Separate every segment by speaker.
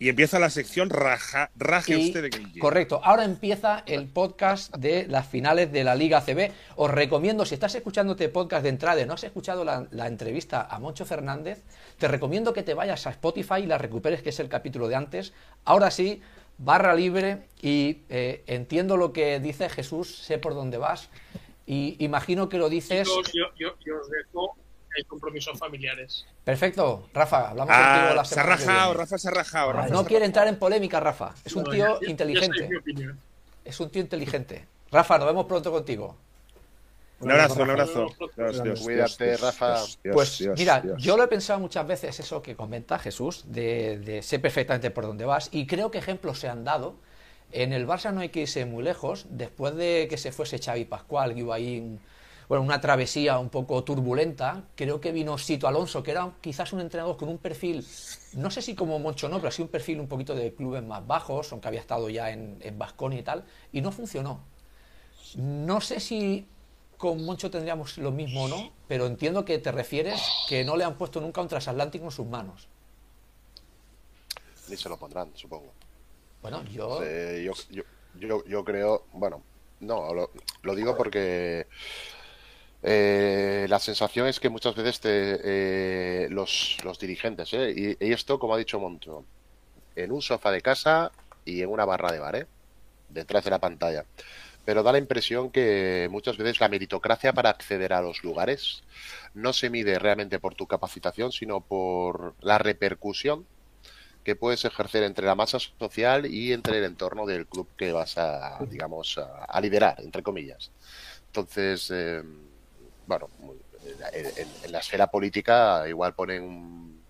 Speaker 1: Y empieza la sección raja, raje
Speaker 2: Y-
Speaker 1: usted de quien quiera.
Speaker 2: Correcto. Ahora empieza el podcast de las finales de la Liga CB. Os recomiendo, si estás escuchando este podcast de entrada y no has escuchado la, la entrevista a Moncho Fernández, te recomiendo que te vayas a Spotify y la recuperes, que es el capítulo de antes. Ahora sí, barra libre y eh, entiendo lo que dice Jesús, sé por dónde vas. Y imagino que lo dices.
Speaker 3: Chicos, yo, yo, yo os dejo hay compromisos familiares.
Speaker 2: Perfecto, Rafa, hablamos contigo
Speaker 1: Ah,
Speaker 2: la
Speaker 1: se ha
Speaker 2: semana
Speaker 1: rajado. Rafa se ha rajado. Rafa se
Speaker 2: No quiere
Speaker 1: rajado.
Speaker 2: entrar en polémica, Rafa. Es un
Speaker 3: No,
Speaker 2: tío
Speaker 3: ya- ya- ya
Speaker 2: inteligente.
Speaker 3: opinión.
Speaker 2: Es un tío inteligente. Rafa, nos vemos pronto contigo.
Speaker 1: Un abrazo, un
Speaker 3: Rafa.
Speaker 1: abrazo.
Speaker 4: Cuídate, Rafa.
Speaker 2: Pues
Speaker 1: Dios,
Speaker 2: mira,
Speaker 1: Dios.
Speaker 2: yo lo he pensado muchas veces eso que comenta Jesús, de, de sé perfectamente por dónde vas, y creo que ejemplos se han dado. En el Barça no hay que irse muy lejos, después de que se fuese Xavi Pascual, que iba ahí bueno, una travesía un poco turbulenta, creo que vino Sito Alonso, que era quizás un entrenador con un perfil, no sé si como Moncho no, pero sí un perfil un poquito de clubes más bajos, aunque había estado ya en, en Baskonia y tal, y no funcionó. No sé si con Moncho tendríamos lo mismo o no, pero entiendo que te refieres que no le han puesto nunca un transatlántico en sus manos.
Speaker 4: Ni se lo pondrán, supongo.
Speaker 2: Bueno, yo...
Speaker 4: Eh, yo, yo, yo, yo creo, bueno, no, lo, lo digo porque eh, la sensación es que muchas veces te, eh, los, los dirigentes, eh, y, esto, como ha dicho Monto, en un sofá de casa y en una barra de bar, eh, detrás de la pantalla. Pero da la impresión que muchas veces la meritocracia para acceder a los lugares no se mide realmente por tu capacitación, sino por la repercusión que puedes ejercer entre la masa social y entre el entorno del club que vas a, digamos, a, a liderar, entre comillas. Entonces, eh, bueno, en, en- la esfera política igual ponen un,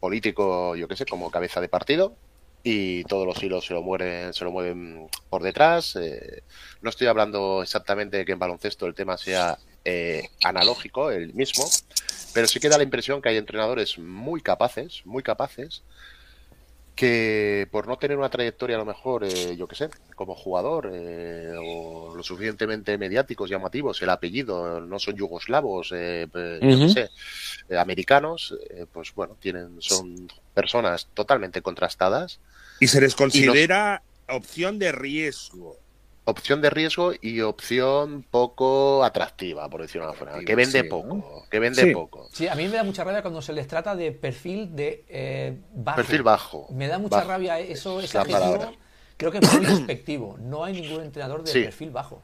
Speaker 4: político, yo qué sé, como cabeza de partido y todos los hilos se lo mueven, se lo mueven por detrás. eh, no estoy hablando exactamente de que en baloncesto el tema sea eh, analógico, el mismo, pero sí que da la impresión que hay entrenadores muy capaces, muy capaces, que por no tener una trayectoria a lo mejor, eh, yo qué sé, como jugador, eh, o lo suficientemente mediáticos, llamativos, el apellido, no son yugoslavos, eh, eh, yo qué
Speaker 1: Ujú.
Speaker 4: sé, eh, americanos, eh, pues bueno, tienen, son personas totalmente contrastadas,
Speaker 1: Y se les considera opción de riesgo.
Speaker 4: Opción de riesgo y opción poco atractiva, por decirlo de alguna forma, que vende
Speaker 1: Sí, ¿no?
Speaker 4: poco, que vende
Speaker 1: Sí.
Speaker 4: poco.
Speaker 2: Sí, a mí me da mucha rabia cuando se les trata de perfil de eh, bajo.
Speaker 4: Perfil bajo.
Speaker 2: Me da mucha
Speaker 4: Bajo.
Speaker 2: rabia eso, ese adjetivo.
Speaker 4: palabra.
Speaker 2: Creo que es muy despectivo. No hay ningún entrenador de
Speaker 4: Sí.
Speaker 2: perfil bajo.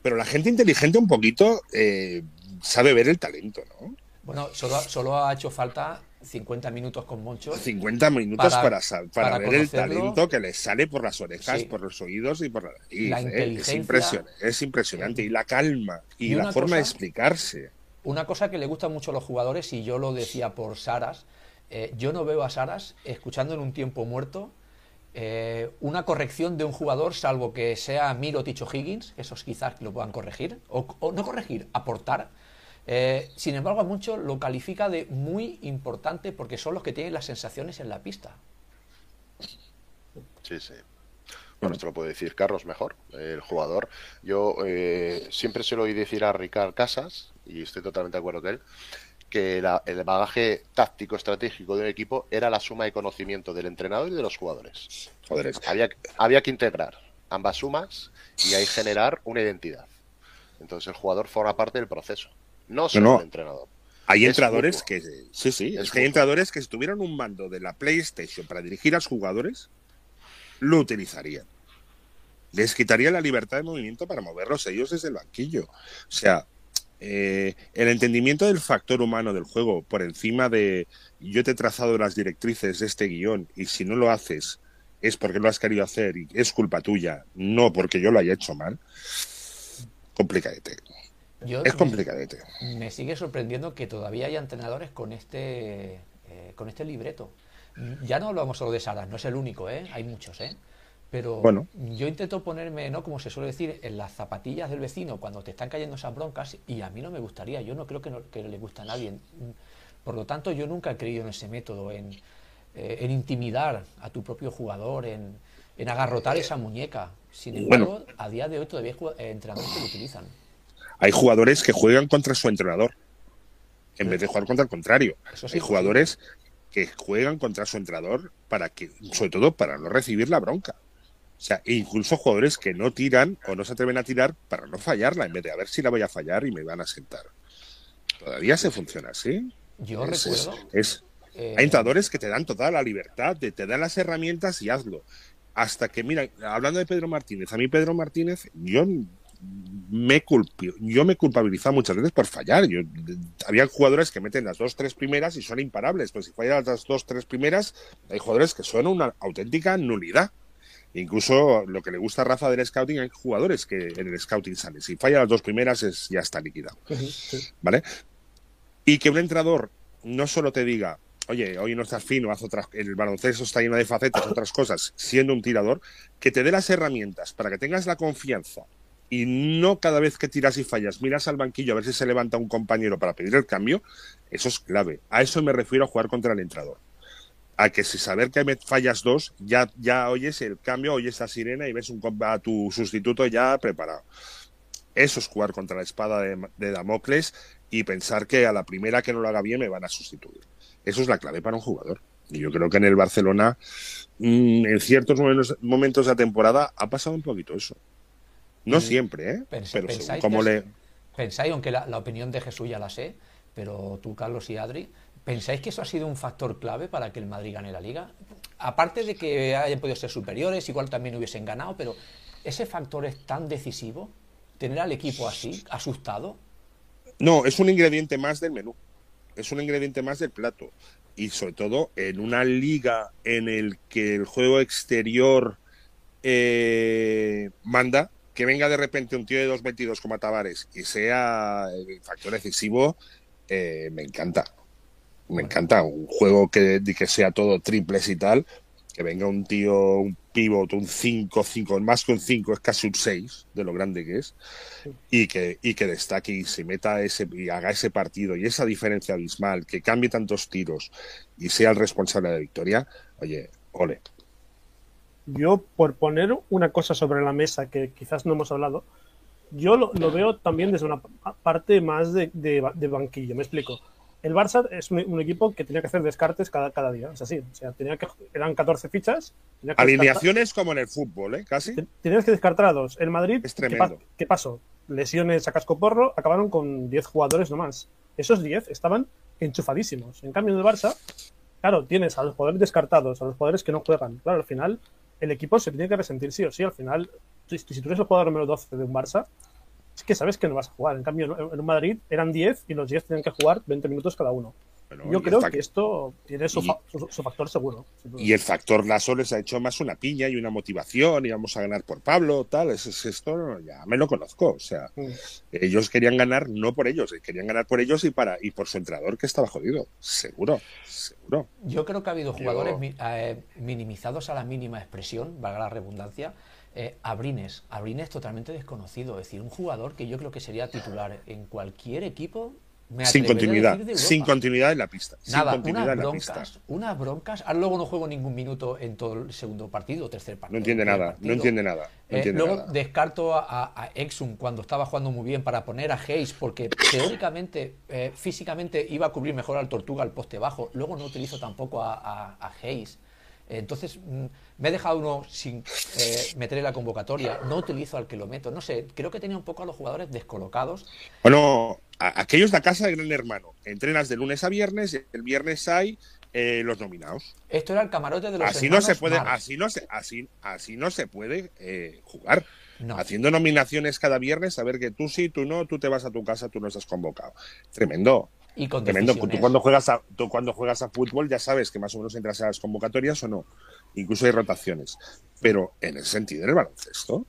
Speaker 1: Pero la gente inteligente un poquito eh, sabe ver el talento, ¿no?
Speaker 2: Bueno, solo, solo ha hecho falta 50 minutos con Moncho.
Speaker 1: 50 minutos
Speaker 2: Para-
Speaker 1: para, para,
Speaker 2: para
Speaker 1: ver el talento que les sale por las orejas,
Speaker 2: Sí.
Speaker 1: por los oídos y por la nariz.
Speaker 2: La
Speaker 1: ¿eh? Es, impresionante, es impresionante. Y la calma y,
Speaker 2: Y
Speaker 1: la forma de explicarse.
Speaker 2: Una cosa que le gusta mucho a los jugadores, y yo lo decía por Saras, eh, yo no veo a Saras escuchando en un tiempo muerto eh, una corrección de un jugador, salvo que sea Miro Ticho Higgins, esos quizás lo puedan corregir, o, o no corregir, aportar. Eh, sin embargo, a muchos lo califica de muy importante porque son los que tienen las sensaciones en la pista.
Speaker 4: Sí, sí. Bueno, esto lo puede decir Carlos mejor, el jugador. Yo eh, siempre se lo oí decir a Ricard Casas, y estoy totalmente de acuerdo con él, que la- el bagaje táctico estratégico de un equipo era la suma de conocimiento del entrenador y de los jugadores.
Speaker 1: Joder,
Speaker 4: Había, había que integrar ambas sumas y ahí generar una identidad. Entonces el jugador forma parte del proceso, no solo
Speaker 1: no.
Speaker 4: entrenador.
Speaker 1: Hay
Speaker 4: Es
Speaker 1: entrenadores que. Sí, sí. Es,
Speaker 4: Es
Speaker 1: que hay entrenadores que si tuvieran un mando de la PlayStation para dirigir a los jugadores, lo utilizarían. Les quitaría la libertad de movimiento para moverlos ellos desde el banquillo. O sea, eh, el entendimiento del factor humano del juego por encima de yo te he trazado las directrices de este guion y si no lo haces es porque lo has querido hacer y es culpa tuya, no porque yo lo haya hecho mal. Complicadete.
Speaker 2: Yo
Speaker 1: Es
Speaker 2: me-
Speaker 1: complicadete.
Speaker 2: Me sigue sorprendiendo que todavía haya entrenadores con este eh, con este libreto. Ya no hablamos solo de Saras, no es el único, ¿eh? hay muchos, ¿eh? pero
Speaker 1: Bueno.
Speaker 2: yo intento ponerme, ¿no? como se suele decir, en las zapatillas del vecino cuando te están cayendo esas broncas y a mí no me gustaría, yo no creo que, no- que le guste a nadie. Por lo tanto, yo nunca he creído en ese método, en, eh, en intimidar a tu propio jugador, en, en agarrotar esa muñeca. Sin embargo, a día de hoy todavía hay eh, entrenadores que lo utilizan.
Speaker 1: Hay jugadores que juegan contra su entrenador en vez de jugar contra el contrario. Hay jugadores que juegan contra su entrenador para que, sobre todo para no recibir la bronca. O sea, e incluso jugadores que no tiran o no se atreven a tirar para no fallarla, en vez de a ver si la voy a fallar y me van a sentar. Todavía se funciona así.
Speaker 2: Yo
Speaker 1: Es-
Speaker 2: recuerdo.
Speaker 1: es-
Speaker 2: eh,
Speaker 1: hay entrenadores que te dan toda la libertad, de, te dan las herramientas y hazlo. Hasta que, mira, hablando de Pedro Martínez, a mí Pedro Martínez, yo me culpi- yo me culpabilizaba muchas veces por fallar. Yo, había jugadores que meten las dos, tres primeras y son imparables, pero si fallan las dos, tres primeras, hay jugadores que son una auténtica nulidad. Incluso lo que le gusta a Rafa del scouting, hay jugadores que en el scouting salen. Si falla las dos primeras, es, ya está liquidado. ¿vale? Y que un entrenador no solo te diga, oye, hoy no estás fino, haz otras, el baloncesto está lleno de facetas, otras cosas, siendo un tirador, que te dé las herramientas para que tengas la confianza y no cada vez que tiras y fallas, miras al banquillo a ver si se levanta un compañero para pedir el cambio, eso es clave. A eso me refiero a jugar contra el entrenador. A que si saber que me fallas dos, ya, ya oyes el cambio, oyes la sirena y ves un, a tu sustituto ya preparado. Eso es jugar contra la espada de, de Damocles y pensar que a la primera que no lo haga bien me van a sustituir. Eso es la clave para un jugador. Y yo creo que en el Barcelona, mm, en ciertos momentos de la temporada, ha pasado un poquito eso. No
Speaker 2: Mm.
Speaker 1: siempre, ¿eh? Pero según cómo le...
Speaker 2: pensáis, aunque la, la opinión de Jesús ya la sé, pero tú, Carlos y Adri, ¿pensáis que eso ha sido un factor clave para que el Madrid gane la liga? Aparte de que hayan podido ser superiores, igual también hubiesen ganado, pero ¿ese factor es tan decisivo? ¿Tener al equipo así, asustado?
Speaker 1: No, es un ingrediente más del menú. Es un ingrediente más del plato. Y sobre todo en una liga en el que el juego exterior eh, manda, que venga de repente un tío de 2.22 como Tavares y sea el factor decisivo, eh, me encanta. Me encanta. Un juego que, que sea todo triples y tal, que venga un tío, un pivot, un 5, 5, más que un 5, es casi un 6 de lo grande que es y que, y que destaque y se meta ese y haga ese partido y esa diferencia abismal, que cambie tantos tiros y sea el responsable de la victoria, oye, ole.
Speaker 5: Yo, por poner una cosa sobre la mesa que quizás no hemos hablado, yo lo, lo veo también desde una pa- parte más de, de ba- de banquillo. Me explico. El Barça es un, un equipo que tenía que hacer descartes cada, cada día. Es así. O sea, tenía que, eran 14 fichas. descartar-
Speaker 1: Alineaciones como en el fútbol, ¿eh? Casi.
Speaker 5: te- Tenías que descartar a dos. El Madrid,
Speaker 1: Es
Speaker 5: ¿qué,
Speaker 1: tremendo.
Speaker 5: pa- qué pasó? Lesiones a casco porro, acabaron con 10 jugadores nomás. Esos 10 estaban enchufadísimos. En cambio, en el Barça, claro, tienes a los jugadores descartados, a los jugadores que no juegan. Claro, al final, el equipo se tiene que resentir sí o sí. Al final, si, si tú eres el jugador número 12 de un Barça, es que sabes que no vas a jugar. En cambio, en en Madrid eran 10 y los 10 tenían que jugar 20 minutos cada uno.
Speaker 1: Bueno,
Speaker 5: Yo creo que esto tiene su,
Speaker 1: y-
Speaker 5: fa- su, su factor seguro.
Speaker 1: Y el factor Lasso les ha hecho más una piña y una motivación y vamos a ganar por Pablo, tal. Es, es esto ya me lo conozco. O sea,
Speaker 5: Mm.
Speaker 1: ellos querían ganar no por ellos, querían ganar por ellos y para y por su entrenador que estaba jodido. Seguro, seguro.
Speaker 2: Yo creo que ha habido
Speaker 4: Yo-
Speaker 2: jugadores mi- eh, minimizados a la mínima expresión, valga la redundancia. Eh, Abrines, Abrines totalmente desconocido, es decir, un jugador que yo creo que sería titular en cualquier equipo. Me
Speaker 1: Sin continuidad, sin continuidad en la pista. sin
Speaker 2: Nada,
Speaker 1: continuidad
Speaker 2: unas
Speaker 1: en la pista.
Speaker 2: broncas, unas broncas. Luego no juego ningún minuto en todo el segundo partido, tercer partido.
Speaker 1: No entiende nada, no entiende nada. No
Speaker 2: Eh, luego
Speaker 1: nada.
Speaker 2: descarto a, a- Exum cuando estaba jugando muy bien para poner a Hayes porque teóricamente, eh, físicamente iba a cubrir mejor al Tortuga al poste bajo. Luego no utilizo tampoco a, a- a Hayes. Entonces mm, me he dejado uno sin eh, meter en la convocatoria. No utilizo al que lo meto. No sé, creo que tenía un poco a los jugadores descolocados.
Speaker 1: Bueno, a- aquellos de la casa de Gran Hermano. Entrenas de lunes a viernes, y el viernes hay eh, los nominados.
Speaker 2: Esto era el camarote de los
Speaker 1: Así no se puede,
Speaker 2: Marx.
Speaker 1: así no se, así, así no se puede eh, jugar.
Speaker 2: No.
Speaker 1: Haciendo nominaciones cada viernes, saber que tú sí, tú no, tú te vas a tu casa, tú no estás convocado. Tremendo.
Speaker 2: Y con
Speaker 1: Tremendo. Tú cuando juegas a, tú cuando juegas a fútbol ya sabes que más o menos entras a las convocatorias o no. Incluso hay rotaciones. Pero en el sentido del baloncesto,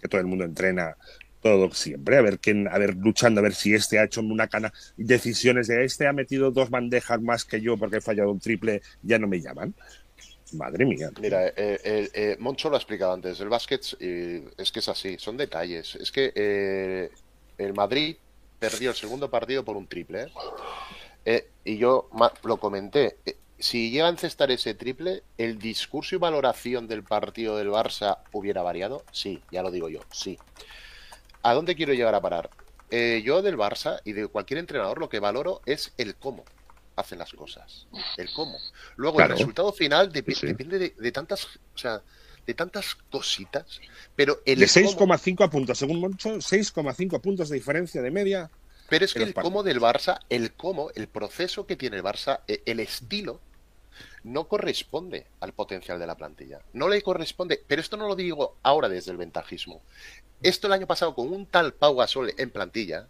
Speaker 1: que todo el mundo entrena todo siempre, a ver quién, a ver, luchando, a ver si este ha hecho una cana, decisiones de este ha metido dos bandejas más que yo porque he fallado un triple, ya no me llaman. Madre mía.
Speaker 4: Mira, eh, eh, eh, Moncho lo ha explicado antes. El básquet eh, es que es así, son detalles. Es que eh, el Madrid perdió el segundo partido por un triple. y yo lo comenté. Si llega a encestar ese triple, ¿el discurso y valoración del partido del Barça hubiera variado? Sí, ya lo digo yo, sí. ¿A dónde quiero llegar a parar? Eh, yo del Barça y de cualquier entrenador lo que valoro es el cómo. hacen las cosas, el cómo. Luego
Speaker 1: Claro.
Speaker 4: el resultado final dep-
Speaker 1: Sí, sí.
Speaker 4: depende de, de tantas, o sea, de tantas cositas, pero el
Speaker 1: De
Speaker 4: cómo-
Speaker 1: 6,5 puntos, según Moncho, 6,5 puntos de diferencia de media.
Speaker 4: Pero es que el cómo del Barça, el cómo, el proceso que tiene el Barça, e- el estilo, no corresponde al potencial de la plantilla. No le corresponde. Pero esto no lo digo ahora desde el ventajismo. Esto el año pasado, con un tal Pau Gasol en plantilla,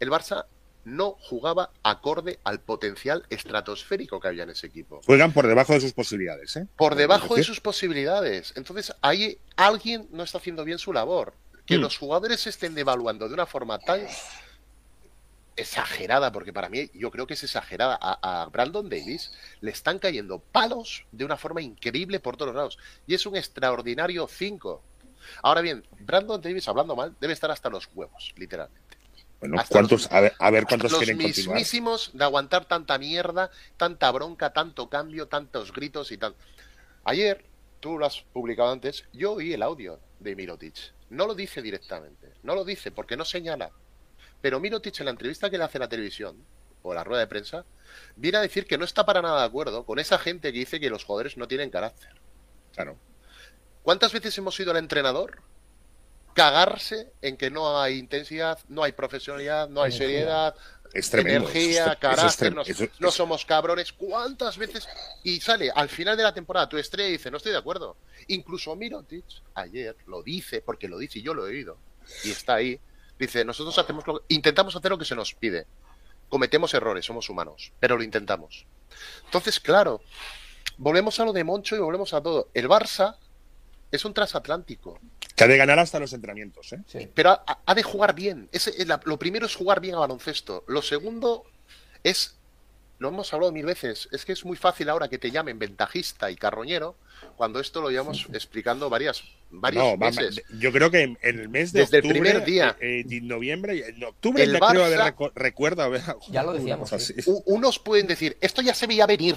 Speaker 4: el Barça no jugaba acorde al potencial estratosférico que había en ese equipo.
Speaker 1: Juegan por debajo de sus posibilidades, ¿eh?
Speaker 4: Por debajo de sus posibilidades. Entonces, ahí alguien no está haciendo bien su labor. Que
Speaker 1: Mm.
Speaker 4: los jugadores se estén devaluando de una forma tan exagerada, porque para mí yo creo que es exagerada. A, a Brandon Davis le están cayendo palos de una forma increíble por todos lados. Y es un extraordinario 5. Ahora bien, Brandon Davis, hablando mal, debe estar hasta los huevos, literalmente.
Speaker 1: Bueno,
Speaker 4: hasta
Speaker 1: ¿cuántos,
Speaker 4: los-
Speaker 1: a ver, a ver
Speaker 4: Hasta
Speaker 1: cuántos
Speaker 4: los
Speaker 1: quieren continuar.
Speaker 4: mismísimos de aguantar tanta mierda, tanta bronca, tanto cambio, tantos gritos y tal. Ayer, tú lo has publicado antes, yo oí el audio de Mirotic. No lo dice directamente, no lo dice porque no señala. Pero Mirotic en la entrevista que le hace la televisión, o la rueda de prensa, viene a decir que no está para nada de acuerdo con esa gente que dice que los jugadores no tienen carácter.
Speaker 1: Claro.
Speaker 4: ¿Cuántas veces hemos ido al entrenador cagarse en que no hay intensidad, no hay profesionalidad, no hay seriedad,
Speaker 1: Es tremendo.
Speaker 4: energía,
Speaker 1: es-
Speaker 4: carácter,
Speaker 1: es
Speaker 4: no, somos cabrones. ¿Cuántas veces? Y sale al final de la temporada tu estrella y dice, no estoy de acuerdo. Incluso Mirotic ayer lo dice, porque lo dice y yo lo he oído, y está ahí, dice, nosotros hacemos lo- intentamos hacer lo que se nos pide. Cometemos errores, somos humanos, pero lo intentamos. Entonces, claro, volvemos a lo de Moncho y volvemos a todo. El Barça es un transatlántico.
Speaker 1: Que ha de ganar hasta los entrenamientos, ¿eh?
Speaker 2: Sí.
Speaker 4: Pero ha, ha de jugar bien. Es la- lo primero es jugar bien a baloncesto. Lo segundo es, lo hemos hablado mil veces, es que es muy fácil ahora que te llamen ventajista y carroñero, cuando esto lo llevamos explicando varias, varios
Speaker 1: No, va-
Speaker 4: meses.
Speaker 1: yo creo que en, en el mes de
Speaker 4: Desde el
Speaker 1: octubre,
Speaker 4: primer día.
Speaker 1: eh, eh, de noviembre, en octubre
Speaker 4: El
Speaker 1: ya creo haber
Speaker 4: Barça-
Speaker 1: reco- recuerdo haber
Speaker 2: Ya lo decíamos,
Speaker 1: así.
Speaker 4: Unos pueden decir, esto ya se veía venir,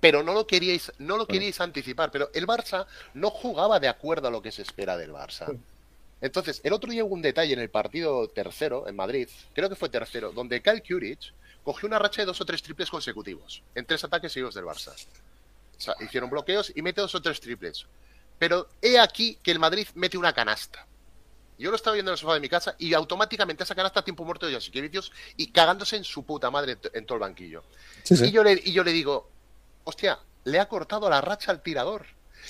Speaker 4: pero no lo queríais, no lo queríais anticipar. Pero el Barça no jugaba de acuerdo a lo que se espera del Barça. Entonces, el otro día hubo un detalle en el partido tercero en Madrid, creo que fue tercero, donde Kyle Kuric cogió una racha de dos o tres triples consecutivos en tres ataques seguidos del Barça. O sea, hicieron bloqueos y mete dos o tres triples. Pero he aquí que el Madrid mete una canasta. Yo lo estaba viendo en el sofá de mi casa y automáticamente esa canasta a tiempo muerto de Jasikevicius y cagándose en su puta madre en to- en todo el banquillo.
Speaker 1: Sí, sí.
Speaker 4: Y, yo le, y yo le digo, hostia, le ha cortado la racha al tirador.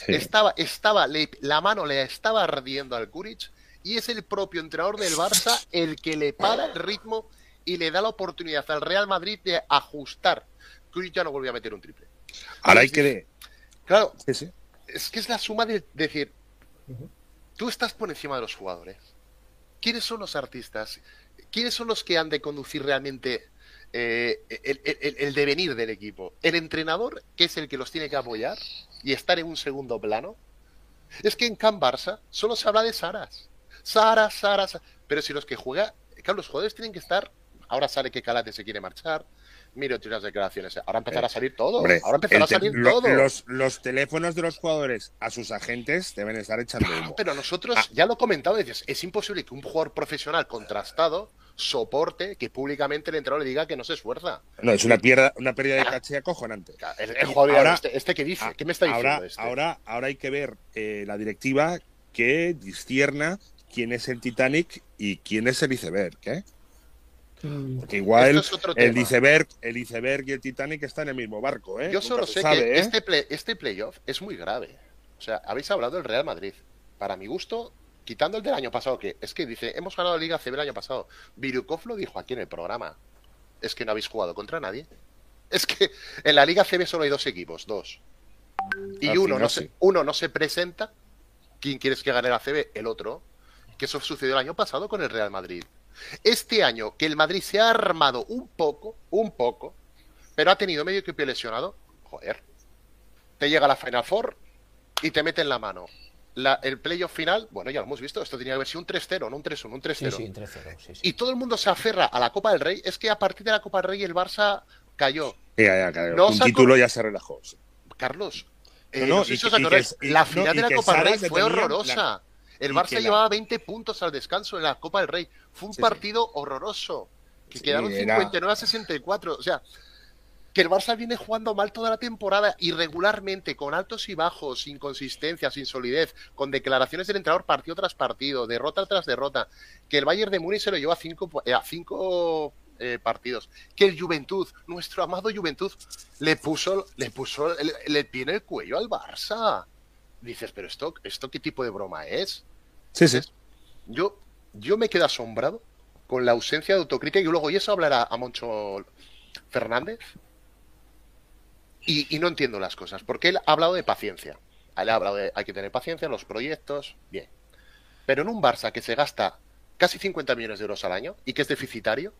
Speaker 1: Sí.
Speaker 4: Estaba, estaba, le- la mano le estaba ardiendo al Kuric y es el propio entrenador del Barça el que le para el ritmo y le da la oportunidad al Real Madrid de ajustar. Kuric ya no volvió a meter un triple.
Speaker 1: Ahora hay que...
Speaker 4: Claro,
Speaker 1: Sí, sí.
Speaker 4: Es que es la suma de decir, tú estás por encima de los jugadores. ¿Quiénes son los artistas? ¿Quiénes son los que han de conducir realmente eh, el, el- el devenir del equipo? ¿El entrenador, que es el que los tiene que apoyar y estar en un segundo plano? Es que en Can Barça solo se habla de Saras. Saras, Saras. Saras. Pero si los que juega, claro, los jugadores tienen que estar. Ahora sale que Calate se quiere marchar. Miro unas declaraciones. Ahora empezará a salir todo.
Speaker 1: Hombre,
Speaker 4: Ahora empezará a salir
Speaker 1: lo-
Speaker 4: todo.
Speaker 1: Los, los teléfonos de los jugadores a sus agentes deben estar echando humo.
Speaker 4: Pero nosotros,
Speaker 1: Ah.
Speaker 4: ya lo comentaba, dices, es imposible que un jugador profesional contrastado soporte que públicamente el entrenador le diga que no se esfuerza.
Speaker 1: No, es una, pierda, una pérdida de caché acojonante.
Speaker 4: El, el jugador
Speaker 1: Ahora-
Speaker 4: este, este qué dice, ¿qué me está diciendo
Speaker 1: ahora,
Speaker 4: este?
Speaker 1: ahora, ahora hay que ver eh, la directiva que discierna quién es el Titanic y quién es el iceberg. ¿eh?
Speaker 5: Mm,
Speaker 1: Porque igual
Speaker 4: es
Speaker 1: el iceberg, el iceberg y el Titanic están en el mismo barco. ¿eh?
Speaker 4: Yo
Speaker 1: Nunca
Speaker 4: solo sé
Speaker 1: sabe,
Speaker 4: que
Speaker 1: ¿eh?
Speaker 4: este, play- este playoff es muy grave. O sea, habéis hablado del Real Madrid. Para mi gusto, quitando el del año pasado, que es que dice, hemos ganado la Liga CB el año pasado. Virukov lo dijo aquí en el programa. Es que no habéis jugado contra nadie. Es que en la Liga CB solo hay dos equipos, dos. Y uno no,
Speaker 1: sí.
Speaker 4: se, uno no se presenta. ¿Quién quieres que gane la CB? El otro. Que eso sucedió el año pasado con el Real Madrid. Este año que el Madrid se ha armado un poco, un poco, pero ha tenido medio equipo lesionado, joder. Te llega la Final Four y te meten la mano. La- el playoff final, bueno, ya lo hemos visto, esto tenía que haber sido un 3-0, no un 3-1, un 3-0.
Speaker 2: Sí, sí, en 3-0. Sí, sí.
Speaker 4: Y todo el mundo se aferra a la Copa del Rey. Es que a partir de la Copa del Rey el Barça cayó.
Speaker 1: Ya, ya, claro.
Speaker 4: No
Speaker 1: un
Speaker 4: sacó-
Speaker 1: título ya se relajó. sí.
Speaker 4: Carlos, eh,
Speaker 1: no,
Speaker 4: no
Speaker 1: y y que
Speaker 4: la final de la Copa del Rey fue horrorosa.
Speaker 1: la-
Speaker 4: el Barça
Speaker 1: que la-
Speaker 4: llevaba 20 puntos al descanso en la Copa del Rey. Fue un
Speaker 1: Sí, sí.
Speaker 4: partido horroroso. Que
Speaker 1: Sí,
Speaker 4: quedaron
Speaker 1: era-
Speaker 4: 59 a 64. O sea, que el Barça viene jugando mal toda la temporada, irregularmente, con altos y bajos, sin consistencia, sin solidez, con declaraciones del entrenador partido tras partido, derrota tras derrota, que el Bayern de Múnich se lo lleva a cinco, eh, a cinco eh, partidos, que el Juventud, nuestro amado Juventud, le puso, le puso el, el pie en el cuello al Barça. Dices, pero esto, esto qué tipo de broma es?
Speaker 1: Sí, sí.
Speaker 4: Yo, yo me quedo asombrado con la ausencia de autocrítica y luego, y eso hablará a Moncho Fernández, y, y no entiendo las cosas, porque él ha hablado de paciencia. Él ha hablado de hay que tener paciencia en los proyectos, bien. Pero en un Barça que se gasta casi 50 millones de euros al año y que es deficitario,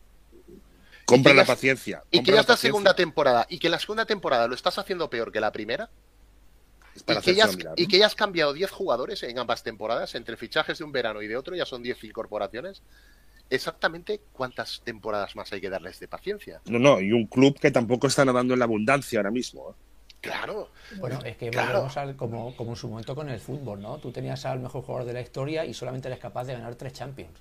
Speaker 1: Compra la paciencia.
Speaker 4: y que ya está segunda temporada, y que la segunda temporada lo estás haciendo peor que la primera,
Speaker 1: Es para
Speaker 4: y que, ya has,
Speaker 1: hacérselo mirar,
Speaker 4: y
Speaker 1: ¿no?
Speaker 4: que ya has cambiado 10 jugadores en ambas temporadas, entre fichajes de un verano y de otro, ya son 10 incorporaciones. Exactamente cuántas temporadas más hay que darles de paciencia.
Speaker 1: No, no, y un club que tampoco está nadando en la abundancia ahora mismo. ¿eh?
Speaker 4: Claro,
Speaker 2: Bueno, es que
Speaker 4: Claro.
Speaker 2: volvemos al, como, como en su momento con el fútbol, ¿no? Tú tenías al mejor jugador de la historia y solamente eres capaz de ganar tres Champions.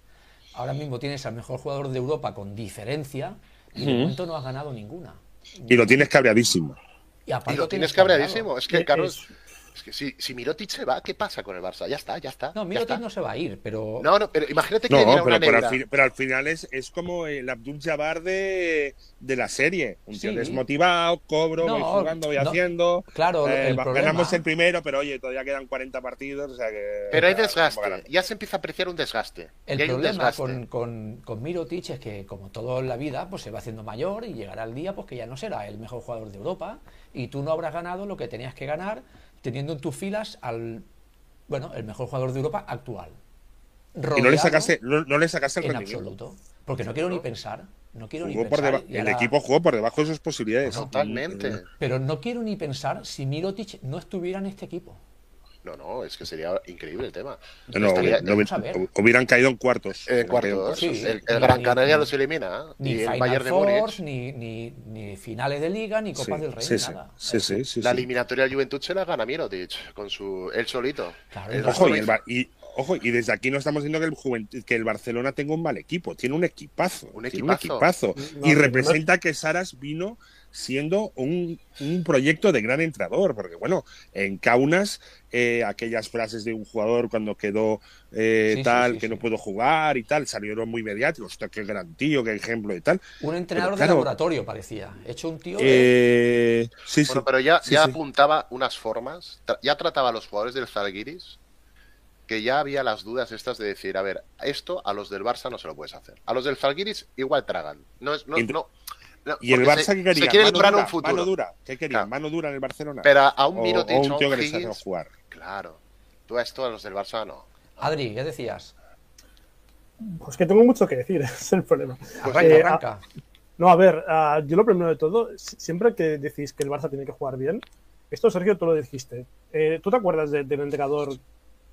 Speaker 2: Ahora mismo tienes al mejor jugador de Europa con diferencia y de momento no has ganado ninguna.
Speaker 1: Y lo tienes cabreadísimo.
Speaker 2: Y, aparte
Speaker 4: y lo tienes cabreadísimo. Es que, Carlos,
Speaker 5: es-
Speaker 4: es que si, si Mirotic se va, ¿qué pasa con el Barça? Ya está, ya está.
Speaker 2: No, Mirotic
Speaker 4: está.
Speaker 2: no se va a ir, pero
Speaker 4: No, no, pero imagínate que
Speaker 1: No, pero,
Speaker 4: una
Speaker 1: pero al fin- pero al final es, es como el Abdul Jabbar de, de la serie. Un tío
Speaker 2: Sí.
Speaker 1: desmotivado, cobro,
Speaker 2: No,
Speaker 1: voy jugando, voy
Speaker 2: no.
Speaker 1: haciendo.
Speaker 2: Claro,
Speaker 1: eh,
Speaker 2: el problema-
Speaker 1: ganamos el primero, pero oye, todavía quedan 40 partidos. O sea que,
Speaker 4: Pero hay desgaste. Ya se empieza a apreciar un desgaste.
Speaker 2: El problema
Speaker 4: desgaste.
Speaker 2: con, con, con Mirotic es que, como todo en la vida, pues se va haciendo mayor y llegará el día pues que ya no será el mejor jugador de Europa y tú no habrás ganado lo que tenías que ganar teniendo en tus filas al, bueno, el mejor jugador de Europa actual.
Speaker 1: Y no le sacaste, no, no le sacaste el
Speaker 2: en
Speaker 1: rendimiento.
Speaker 2: absoluto. Porque no quiero ni pensar, no quiero ni
Speaker 1: Jugó
Speaker 2: pensar.
Speaker 1: el equipo jugó por debajo de sus posibilidades.
Speaker 4: Totalmente.
Speaker 2: Pero no quiero ni pensar si Mirotic no estuviera en este equipo.
Speaker 4: No, no, es que sería increíble el tema.
Speaker 1: No,
Speaker 4: Estaría-
Speaker 1: no,
Speaker 2: vamos a ver.
Speaker 1: hubieran caído en cuartos.
Speaker 4: Eh,
Speaker 1: en
Speaker 4: cuartos.
Speaker 2: Sí,
Speaker 4: el, el
Speaker 2: ni-
Speaker 4: Gran
Speaker 2: ni-
Speaker 4: Canaria
Speaker 2: ni-
Speaker 4: los elimina.
Speaker 2: Ni
Speaker 4: y el
Speaker 2: Final
Speaker 4: Bayern de Múnich.
Speaker 2: ni, ni, ni finales de liga, ni Copas
Speaker 1: Sí,
Speaker 2: del Rey,
Speaker 1: sí,
Speaker 2: ni
Speaker 1: sí,
Speaker 2: nada.
Speaker 1: sí, sí, sí,
Speaker 4: La eliminatoria del Juventud se la gana Mirotic con su él solito.
Speaker 2: Claro,
Speaker 4: El
Speaker 1: Ojo, y, el y- ojo, y desde aquí no estamos diciendo que el, Juventud- que el Barcelona tenga un mal equipo, tiene un equipazo.
Speaker 4: Un
Speaker 1: tiene
Speaker 4: equipazo.
Speaker 1: un equipazo.
Speaker 5: No,
Speaker 1: y representa que Saras vino siendo un, un proyecto de gran entrenador, porque bueno, en Kaunas, eh, aquellas frases de un jugador cuando quedó eh,
Speaker 2: Sí,
Speaker 1: tal,
Speaker 2: sí,
Speaker 1: que
Speaker 2: sí.
Speaker 1: no puedo jugar y tal, salieron muy mediáticos, hostia, qué gran tío, qué ejemplo y tal.
Speaker 2: Un entrenador
Speaker 1: claro.
Speaker 2: de laboratorio parecía. Hecho un tío de-
Speaker 1: Eh, sí,
Speaker 4: Bueno,
Speaker 1: sí.
Speaker 4: pero ya,
Speaker 1: Sí,
Speaker 4: ya
Speaker 1: sí.
Speaker 4: apuntaba unas formas, ya trataba a los jugadores del Zalgiris que ya había las dudas estas de decir, a ver, esto a los del Barça no se lo puedes hacer. A los del Zalgiris igual tragan. No es, no, no, no,
Speaker 1: Y el Barça
Speaker 4: se,
Speaker 1: que quería,
Speaker 4: se quiere
Speaker 1: mano dura,
Speaker 4: un futuro.
Speaker 1: mano dura, ¿qué quería?
Speaker 4: Claro.
Speaker 1: Mano dura en el Barcelona.
Speaker 4: Pero a un Mirotic
Speaker 1: o
Speaker 4: o
Speaker 1: un tío que les jugar.
Speaker 4: claro. Tú a esto a los del Barça no.
Speaker 2: Adri, ¿qué decías?
Speaker 5: Pues que tengo mucho que decir, es el problema.
Speaker 2: Arranca,
Speaker 5: Eh,
Speaker 2: arranca.
Speaker 5: No, a ver, yo lo primero de todo, si- siempre que decís que el Barça tiene que jugar bien, esto Sergio tú lo dijiste. Eh, ¿Tú te acuerdas de- del entrenador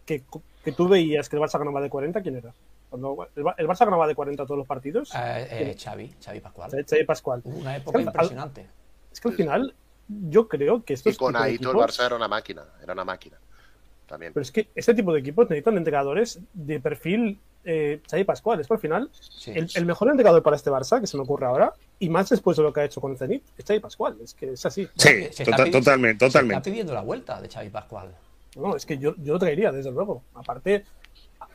Speaker 5: que, que tú veías que el Barça ganaba de 40? ¿Quién era? Cuando el, el Barça ganaba de 40 todos los partidos.
Speaker 2: Eh, eh, Xavi, Xavi Pascual.
Speaker 5: Xavi Pascual.
Speaker 2: Una época impresionante.
Speaker 5: Es que al final, yo creo que estos
Speaker 4: Y con Aito el Barça era una máquina, era una máquina. También.
Speaker 5: Pero es que este tipo de equipos necesitan entrenadores de perfil eh, Xavi Pascual. Es que al final,
Speaker 2: Sí.
Speaker 5: el, el mejor entrenador para este Barça, que se me ocurre ahora, y más después de lo que ha hecho con Zenit, es Xavi Pascual. Es que es así.
Speaker 1: Sí,
Speaker 2: Se está
Speaker 1: tota-
Speaker 2: pidi-
Speaker 1: totalmente,
Speaker 2: Se está
Speaker 1: totalmente.
Speaker 2: pidiendo la vuelta de Xavi Pascual.
Speaker 5: No, es que yo, yo lo traería, desde luego. Aparte,